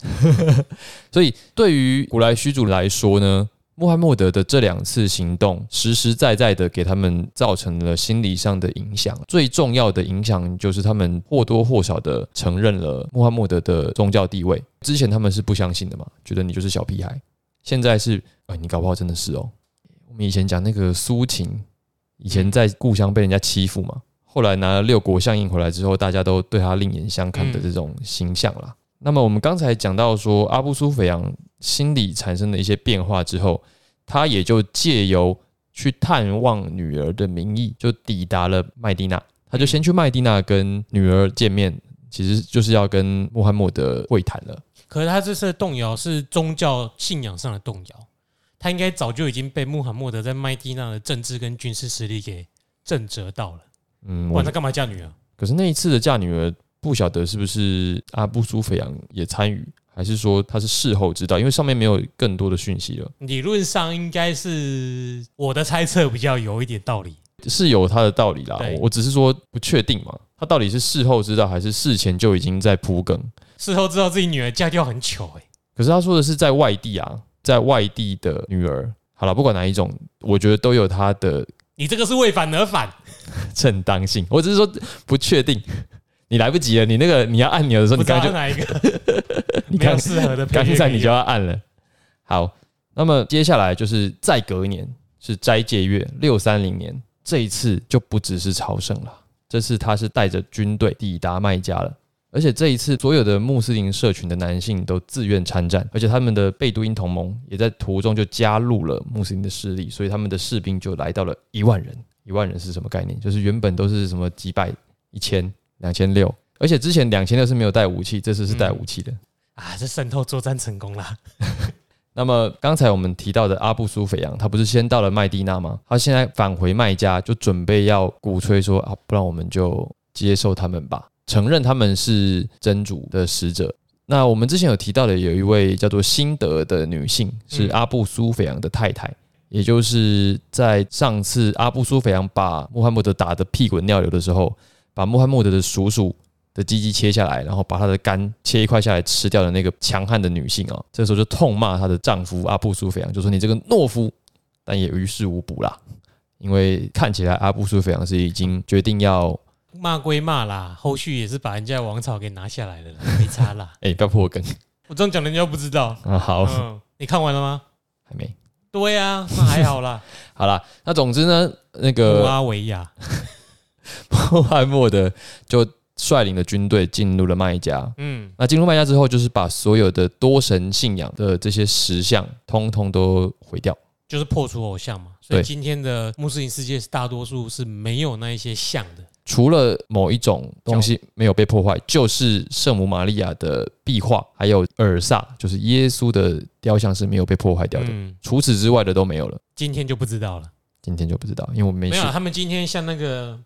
所以对于古来虚主来说呢，穆罕默德的这两次行动，实实在在的给他们造成了心理上的影响。最重要的影响就是他们或多或少的承认了穆罕默德的宗教地位。之前他们是不相信的嘛，觉得你就是小屁孩。现在是，哎，你搞不好真的是哦。我们以前讲那个苏秦，以前在故乡被人家欺负嘛，后来拿了六国相印回来之后，大家都对他另眼相看的这种形象啦。那么我们刚才讲到说，阿布苏菲扬心理产生的一些变化之后，他也就借由去探望女儿的名义，就抵达了麦地那。他就先去麦地那跟女儿见面，其实就是要跟穆罕默德会谈了。可是他这次的动摇是宗教信仰上的动摇，他应该早就已经被穆罕默德在麦地那的政治跟军事实力给震慑到了。嗯，我不然他干嘛嫁女儿？可是那一次的嫁女儿，不晓得是不是阿布苏菲扬也参与，还是说他是事后知道？因为上面没有更多的讯息了，理论上应该是我的猜测比较有一点道理。是有他的道理啦。我只是说不确定嘛，他到底是事后知道还是事前就已经在铺梗？事后知道自己女儿嫁掉很糗哎、可是他说的是在外地啊，在外地的女儿。好了，不管哪一种，我觉得都有他的你这个是为反而反，正当性。我只是说不确定，你来不及了。你那个你要按钮的时候，你刚刚就哪一个 你刚适合的刚才你就要按了。好，那么接下来就是再隔一年是斋戒月六三零年，这一次就不只是朝圣了，这次他是带着军队抵达麦加了。而且这一次，所有的穆斯林社群的男性都自愿参战，而且他们的贝都因同盟也在途中就加入了穆斯林的势力，所以他们的士兵就来到了一万人。一万人是什么概念？就是原本都是什么几百、一千、两千六，而且之前两千六是没有带武器，这次是带武器的。啊，这渗透作战成功了。那么刚才我们提到的阿布苏菲扬，他不是先到了麦地那吗？他现在返回麦加，就准备要鼓吹说啊，不然我们就接受他们吧，承认他们是真主的使者。那我们之前有提到的，有一位叫做辛德的女性，是嗯阿布苏菲扬的太太，也就是在上次阿布苏菲扬把穆罕默德打得屁滚尿流的时候，把穆罕默德的叔叔的鸡鸡切下来，然后把他的肝切一块下来吃掉的那个强悍的女性啊，这时候就痛骂她的丈夫阿布苏菲扬，就说你这个懦夫，但也于事无补啦，因为看起来阿布苏菲扬是已经决定要，骂归骂啦，后续也是把人家王朝给拿下来了啦，没差啦。哎、不要破梗我这样讲人家又不知道。啊，好，嗯，你看完了吗？还没，对呀、那还好啦。好啦，那总之呢，那穆个阿维亚，穆罕默德就率领的军队进入了麦加，嗯，那进入麦加之后，就是把所有的多神信仰的这些石像，通通都毁掉。就是破除偶像嘛。所以今天的穆斯林世界大多数是没有那一些像的。除了某一种东西没有被破坏，就是圣母玛利亚的壁画，还有尔萨，就是耶稣的雕像是没有被破坏掉的。嗯，除此之外的都没有了。今天就不知道了。今天就不知道，因为我没去没有啊，。他们今天像那个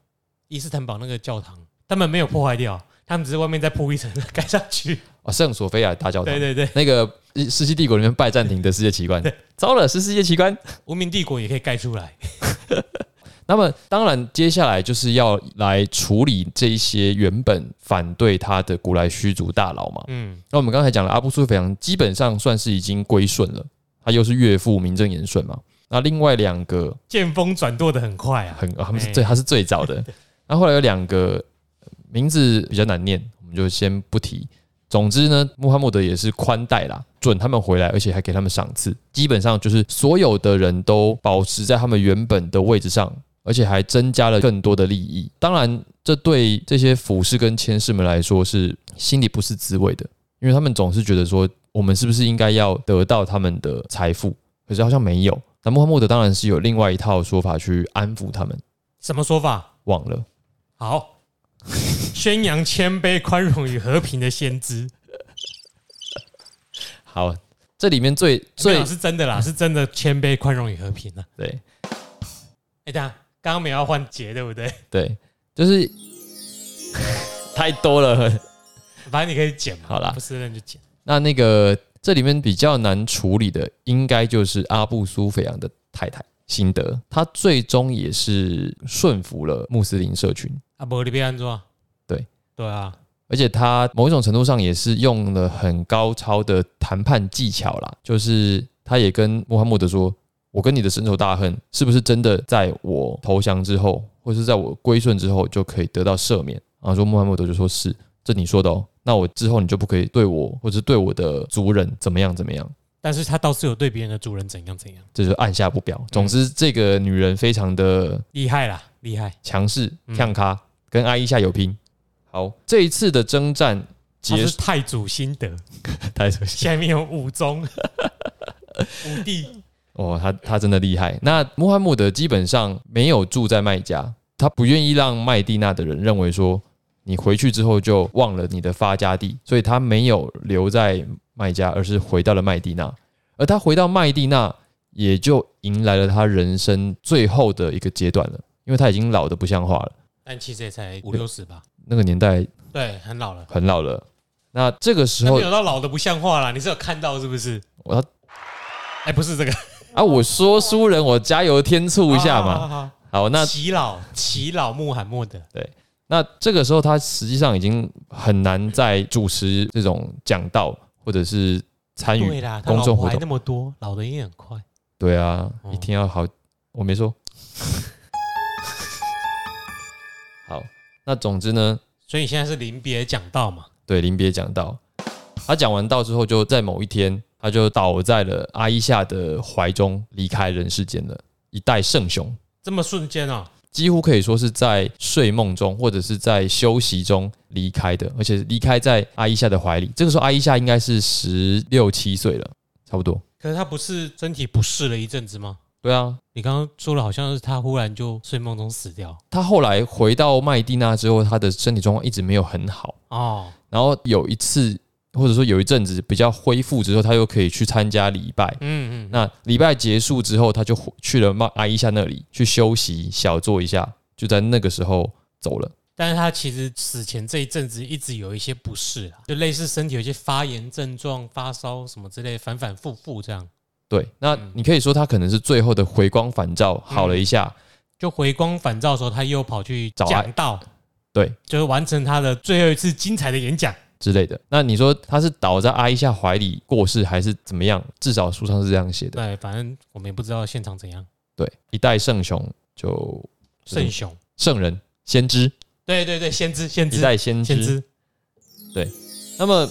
伊斯坦堡那个教堂，他们没有破坏掉，他们只是外面再铺一层盖上去。哦，圣索菲亚大教堂，对对对，那个世纪帝国里面拜占庭的世界奇观，糟了，是世界奇观。无名帝国也可以盖出来。那么当然，接下来就是要来处理这一些原本反对他的古莱虚族大佬嘛。嗯，那我们刚才讲了，阿布苏菲扬基本上算是已经归顺了，他又是岳父，名正言顺嘛。那另外两个剑锋转舵的很快啊。很，啊他们是哎最他是最早的。那后来有两个名字比较难念，我们就先不提。总之呢，穆罕默德也是宽待啦，准他们回来，而且还给他们赏赐。基本上就是所有的人都保持在他们原本的位置上，而且还增加了更多的利益。当然，这对这些俯视跟牵士们来说是心里不是滋味的，因为他们总是觉得说，我们是不是应该要得到他们的财富？可是好像没有。那穆罕默德当然是有另外一套说法去安抚他们。什么说法？忘了，好，宣扬谦卑、宽容与和平的先知。好，这里面最最是真的啦，是真的谦卑、宽容与和平啊。对哎，等下刚刚没有要换节，对不对？对，就是 太多了。反正你可以剪嘛，好啦不是那就剪。那那个这里面比较难处理的，应该就是阿布苏菲扬的太太辛德，她最终也是顺服了穆斯林社群，啊，不，你别安装。对对啊，而且他某一种程度上也是用了很高超的谈判技巧啦，就是他也跟穆罕默德说。我跟你的深仇大恨，是不是真的在我投降之后，或是在我归顺之后就可以得到赦免？然后说穆罕默德就说是，这你说的哦。那我之后你就不可以对我或者对我的族人怎么样怎么样，但是他倒是有对别人的族人怎样怎样，这就按下不表。总之，这个女人非常的厉害啦，厉害。强势，嗯看咖，跟阿伊夏有拼。好，这一次的征战他结束，是太祖心得，太祖下面有五宗、五帝。哦，他他真的厉害。那穆罕默德基本上没有住在麦加，他不愿意让麦地那的人认为说你回去之后就忘了你的发家地，所以他没有留在麦加，而是回到了麦地那。而他回到麦地那，也就迎来了他人生最后的一个阶段了，因为他已经老得不像话了。但其实也才五六十吧，那个年代对，很老了。很老了。那这个时候有到老的不像话啦，你是有看到是不是？我要哎，不是这个，啊，我说书人，我加油添醋一下嘛。好好好好，那齐老齐老穆罕默德，对那这个时候他实际上已经很难再主持这种讲道或者是参与。对啦，他老婆还公众活动那么多，老的也很快。对啊，哦一天要好，我没说。那总之呢，所以你现在是临别讲道嘛？对临别讲道，他讲完道之后，就在某一天，他就倒在了阿伊夏的怀中，离开人世间了，一代圣雄。这么瞬间啊，几乎可以说是在睡梦中或者是在休息中离开的，而且离开在阿伊夏的怀里。这个时候，阿伊夏应该是十六七岁了，差不多。可是他不是身体不适了一阵子吗？对啊，你刚刚说了，好像是他忽然就睡梦中死掉他后来回到麦地那之后，他的身体状况一直没有很好。哦。然后有一次，或者说有一阵子比较恢复之后，他又可以去参加礼拜。嗯嗯，那礼拜结束之后，他就回去了麦阿伊夏那里去休息，小坐一下，就在那个时候走了。但是他其实死前这一阵子一直有一些不适啊，就类似身体有一些发炎症状、发烧什么之类，反反复复这样。对，那嗯你可以说他可能是最后的回光返照好了一下，就回光返照的时候，他又跑去找爱讲道，对就是完成他的最后一次精彩的演讲。之类的。那你说他是倒在阿伊夏怀里过世，还是怎么样？至少书上是这样写的。对，反正我们也不知道现场怎样。对，一代圣雄就圣雄，圣人先知，对对对，先知先一知代先知。先知，那么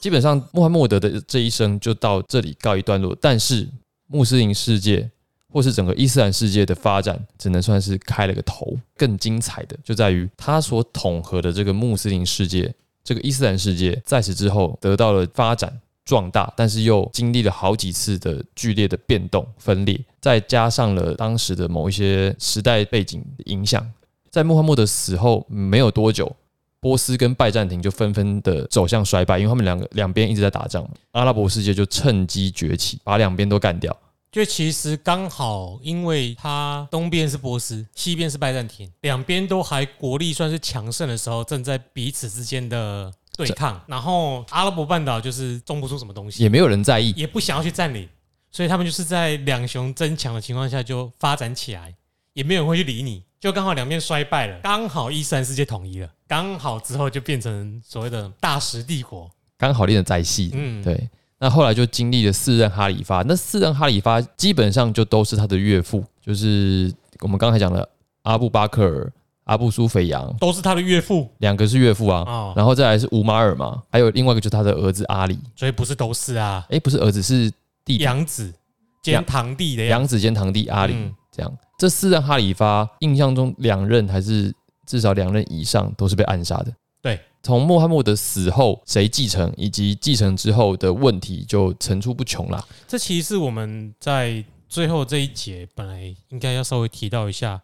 基本上穆罕默德的这一生就到这里告一段落，但是穆斯林世界或是整个伊斯兰世界的发展，只能算是开了个头。更精彩的就在于他所统合的这个穆斯林世界，这个伊斯兰世界，在此之后得到了发展。壮大，但是又经历了好几次的剧烈的变动、分裂，再加上了当时的某一些时代背景的影响，在穆罕默德死后没有多久，波斯跟拜占庭就纷纷的走向衰败，因为他们两个两边一直在打仗，阿拉伯世界就趁机崛起，把两边都干掉。就其实刚好，因为它东边是波斯，西边是拜占庭，两边都还国力算是强盛的时候，正在彼此之间的对抗。然后阿拉伯半岛就是种不出什么东西，也没有人在意，也不想要去占领，所以他们就是在两雄争强的情况下就发展起来，也没有人会去理你。就刚好两面衰败了，刚好伊斯兰世界统一了，刚好之后就变成所谓的大食帝国。刚好练的在戏。嗯，对，那后来就经历了四任哈里发，那四任哈里发基本上就都是他的岳父，就是我们刚才讲的阿布巴克尔、阿布苏菲扬，都是他的岳父。两个是岳父啊，哦，然后再来是乌马尔嘛，还有另外一个就是他的儿子阿里，所以不是都是啊，诶，不是儿子是弟弟，养子兼堂弟的样养子兼堂弟阿里，嗯这样。这四任哈里发，印象中两任还是至少两任以上都是被暗杀的。对，从穆罕默德死后谁继承，以及继承之后的问题就层出不穷啦。这其实是我们在最后这一节本来应该要稍微提到一下。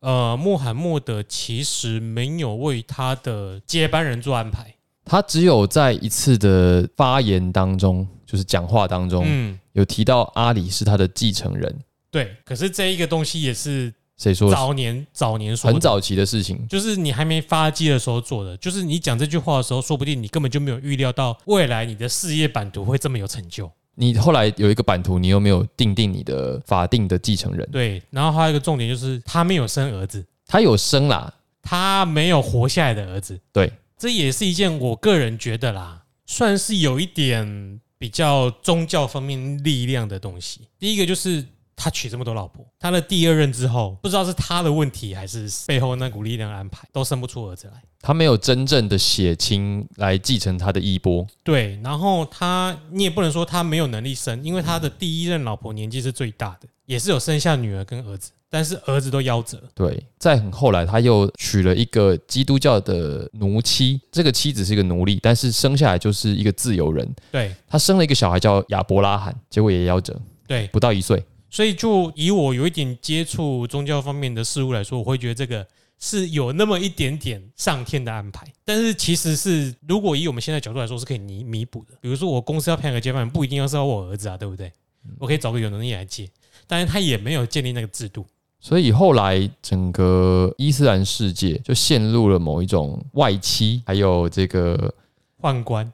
呃，穆罕默德其实没有为他的接班人做安排。他只有在一次的发言当中，就是讲话当中，嗯，有提到阿里是他的继承人。对。可是这一个东西也是谁说？早年早年说，很早期的事情。就是你还没发迹的时候做的。就是你讲这句话的时候，说不定你根本就没有预料到未来你的事业版图会这么有成就。你后来有一个版图，你又没有定定你的法定的继承人。对，然后还有一个重点就是他没有生儿子，他有生啦，他没有活下来的儿子。对，这也是一件我个人觉得啦，算是有一点比较宗教方面力量的东西。第一个就是他娶这么多老婆，他的第二任之后，不知道是他的问题还是背后那股力量的安排，都生不出儿子来。他没有真正的血亲来继承他的衣钵。对，然后他你也不能说他没有能力生，因为他的第一任老婆年纪是最大的，也是有生下女儿跟儿子，但是儿子都夭折。对，在很后来，他又娶了一个基督教的奴妻，这个妻子是一个奴隶，但是生下来就是一个自由人。对他生了一个小孩叫亚伯拉罕，结果也夭折，对，不到一岁。所以就以我有一点接触宗教方面的事物来说，我会觉得这个是有那么一点点上天的安排，但是其实是如果以我们现在角度来说，是可以弥弥补的。比如说我公司要培养个接班人，不一定要是要我儿子啊，对不对？我可以找个有能力来接，但是他也没有建立那个制度，所以后来整个伊斯兰世界就陷入了某一种外戚，还有这个宦官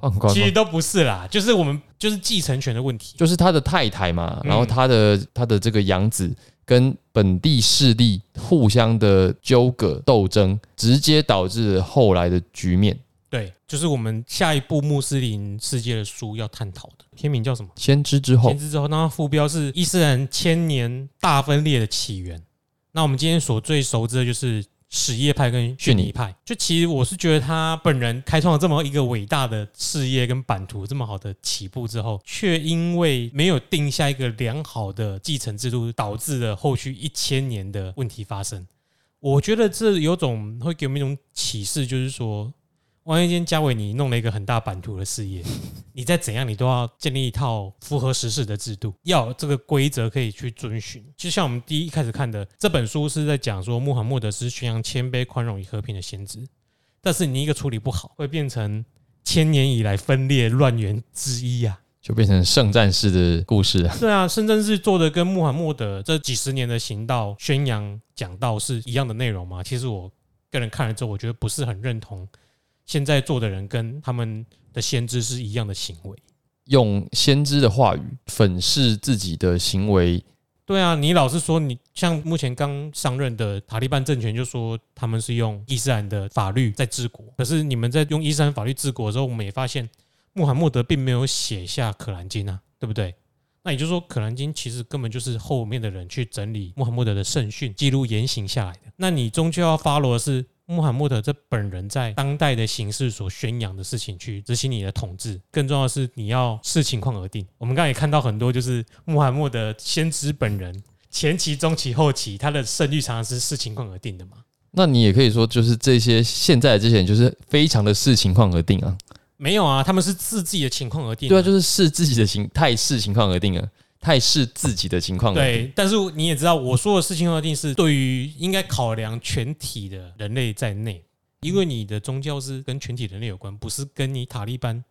宦官，其实都不是啦，就是我们就是继承权的问题。就是他的太太嘛，嗯然后他的他的这个养子跟本地势力互相的纠葛斗争，直接导致后来的局面。对，就是我们下一部穆斯林世界的书要探讨的，片名叫什么？先知之后先，知之后，那它副标是伊斯兰千年大分裂的起源。那我们今天所最熟知的就是什叶派跟逊尼派。就其实我是觉得他本人开创了这么一个伟大的事业跟版图，这么好的起步之后，却因为没有定下一个良好的继承制度，导致了后续一千年的问题发生。我觉得这有种会给我们一种启示，就是说，万一今天嘉伟你弄了一个很大版图的事业，你再怎样，你都要建立一套符合时事的制度，要这个规则可以去遵循。就像我们第一开始看的这本书是在讲说，穆罕默德是宣扬谦卑、宽容与和平的先知，但是你一个处理不好，会变成千年以来分裂乱源之一啊。就变成圣战士的故事了。对啊，圣战士做的跟穆罕默德这几十年的行道、宣扬、讲道是一样的内容吗？其实我个人看了之后，我觉得不是很认同现在做的人跟他们的先知是一样的行为。用先知的话语粉饰自己的行为，对啊，你老是说你像目前刚上任的塔利班政权，就说他们是用伊斯兰的法律在治国，可是你们在用伊斯兰法律治国的时候，我们也发现穆罕默德并没有写下可兰经啊，对不对？那也就是说，可兰经其实根本就是后面的人去整理穆罕默德的圣训，记录言行下来的。那你终究要 follow 的是穆罕默德这本人在当代的形势所宣扬的事情去执行你的统治。更重要的是，你要视情况而定。我们刚才也看到很多，就是穆罕默德先知本人前期、中期、后期，他的胜率常常是视情况而定的嘛。那你也可以说，就是这些现在的这些人，就是非常的视情况而定啊。没有啊，他们是视自己的情况而定。对啊，就是视自己的情态视情况而定啊，太视自己的情况。对，但是你也知道，我说的事情而定是对于应该考量全体的人类在内，因为你的宗教是跟全体人类有关，不是跟你塔利班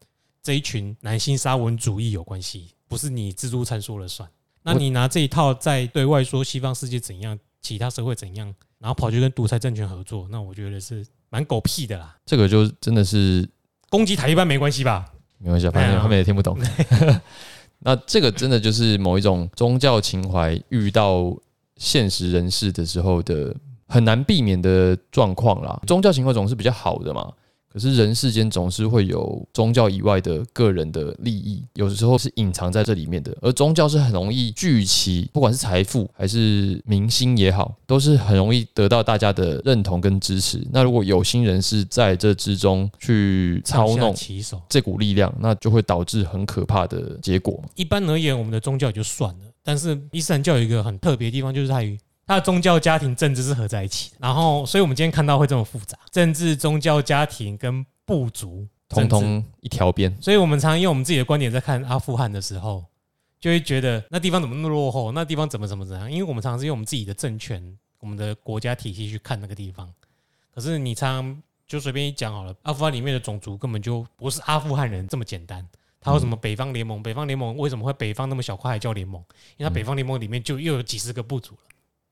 这一群男性沙文主义有关系，不是你自助餐说了算。那你拿这一套在对外说西方世界怎样，其他社会怎样，然后跑去跟独裁政权合作，那我觉得是蛮狗屁的啦。这个就真的是攻击塔利班没关系吧？没关系啊，反正他们也听不懂。那这个真的就是某一种宗教情怀遇到现实人士的时候的很难避免的状况啦。宗教情怀总是比较好的嘛，可是人世间总是会有宗教以外的个人的利益，有时候是隐藏在这里面的。而宗教是很容易聚集，不管是财富还是明星也好，都是很容易得到大家的认同跟支持。那如果有心人士在这之中去操弄。这股力量，那就会导致很可怕的结果。一般而言，我们的宗教也就算了，但是伊斯兰教有一个很特别的地方，就是在于它的宗教、家庭、政治是合在一起的。然后，所以我们今天看到会这么复杂，政治、宗教、家庭跟部族通通一条边，所以我们常常用我们自己的观点在看阿富汗的时候，就会觉得那地方怎么那么落后，那地方怎么怎么怎样？因为我们常常是用我们自己的政权、我们的国家体系去看那个地方。可是你常常就随便一讲好了，阿富汗里面的种族根本就不是阿富汗人这么简单。它有什么北方联盟？北方联盟为什么会北方那么小块还叫联盟？因为它北方联盟里面就又有几十个部族了。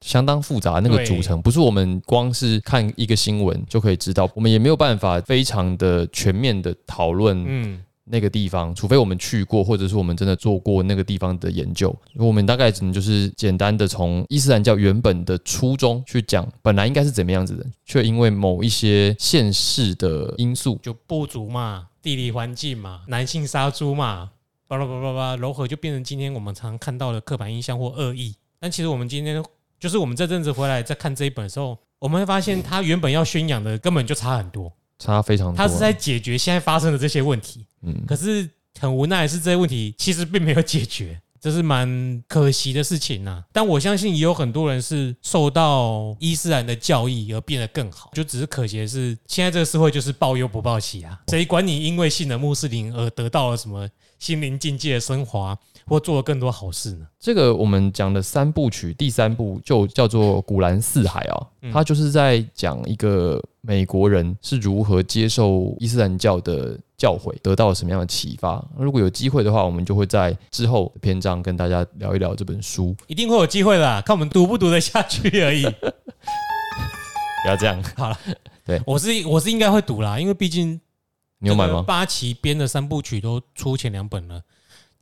相当复杂。那个对组成不是我们光是看一个新闻就可以知道，我们也没有办法非常的全面的讨论嗯，那个地方，除非我们去过，或者是我们真的做过那个地方的研究。我们大概只能就是简单的从伊斯兰教原本的初衷去讲，本来应该是怎么样子的，却因为某一些现世的因素，就部族嘛，地理环境嘛，男性杀猪嘛，巴拉巴拉巴拉，柔和就变成今天我们常看到的刻板印象或恶意。但其实我们今天就是我们这阵子回来再看这一本的时候，我们会发现他原本要宣扬的根本就差很多，差非常多。它是在解决现在发生的这些问题。嗯，可是很无奈的是，这些问题其实并没有解决，这是蛮可惜的事情呐、但我相信也有很多人是受到伊斯兰的教义而变得更好，就只是可惜的是，现在这个社会就是报忧不报喜啊！谁管你因为信了穆斯林而得到了什么心灵境界的升华，或做了更多好事呢？这个我们讲的三部曲，第三部就叫做《古兰四海》啊，嗯它就是在讲一个美国人是如何接受伊斯兰教的教诲，得到了什么样的启发。如果有机会的话，我们就会在之后的篇章跟大家聊一聊这本书。一定会有机会的啦，看我们读不读得下去而已。不要这样，好了，对我是我是应该会读啦，因为毕竟你有买吗？八旗编的三部曲都出前两本了，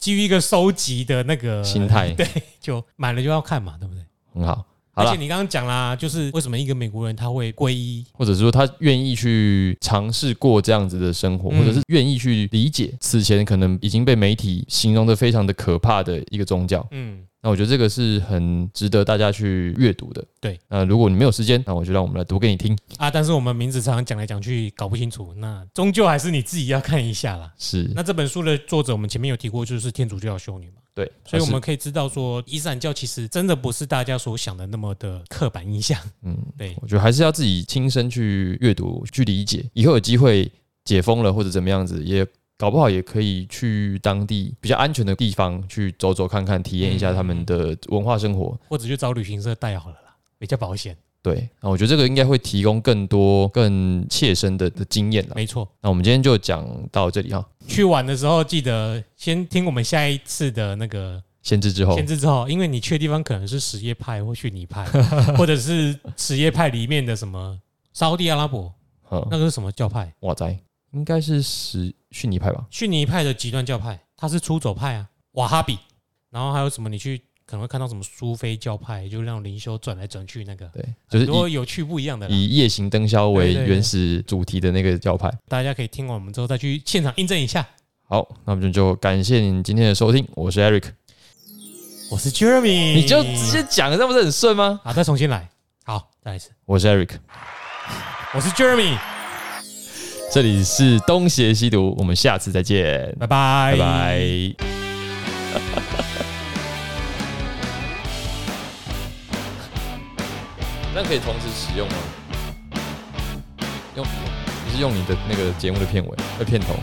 基于一个收集的那个心态。对，就买了就要看嘛，对不对？很好，好而且，你刚刚讲啦，就是为什么一个美国人他会皈依，或者是说他愿意去尝试过这样子的生活，嗯。或者是愿意去理解此前可能已经被媒体形容的非常的可怕的一个宗教。嗯，那我觉得这个是很值得大家去阅读的。对，那如果你没有时间，那我就让我们来读给你听。啊，但是我们名字常常讲来讲去搞不清楚，那终究还是你自己要看一下啦。是，那这本书的作者，我们前面有提过，就是天主教修女嘛，对，所以我们可以知道说，伊斯兰教其实真的不是大家所想的那么的刻板印象。嗯，对，我觉得还是要自己亲身去阅读、去理解。以后有机会解封了或者怎么样子，也搞不好也可以去当地比较安全的地方去走走看看，体验一下他们的文化生活。或者去找旅行社带好了啦，比较保险。对，那我觉得这个应该会提供更多、更切身的的经验了。没错，那我们今天就讲到这里哈，去玩的时候记得先听我们下一次的那个先知之后先，知之后，因为你去的地方可能是什叶派或逊尼派，或者是什叶派里面的什么沙地阿拉伯，嗯，那个是什么教派？哇塞，应该是史逊尼派吧？逊尼派的极端教派，他是出走派啊，瓦哈比，然后还有什么？你去可能会看到什么苏菲教派，就让灵修转来转去那个，对，就是如果有趣不一样的。以夜行灯宵为原始主题的那个教派。大家可以听完我们之后再去现场印证一下。好，那我们就感谢您今天的收听，我是 Eric。我是 Jeremy，你就直接讲，这不是很顺吗？好，再重新来。好，再来一次。我是 Eric，我是 Jeremy，这里是东邪西毒，我们下次再见，拜拜，拜拜。那可以同时使用吗？用，你是用你的那个节目的片尾、呃片头。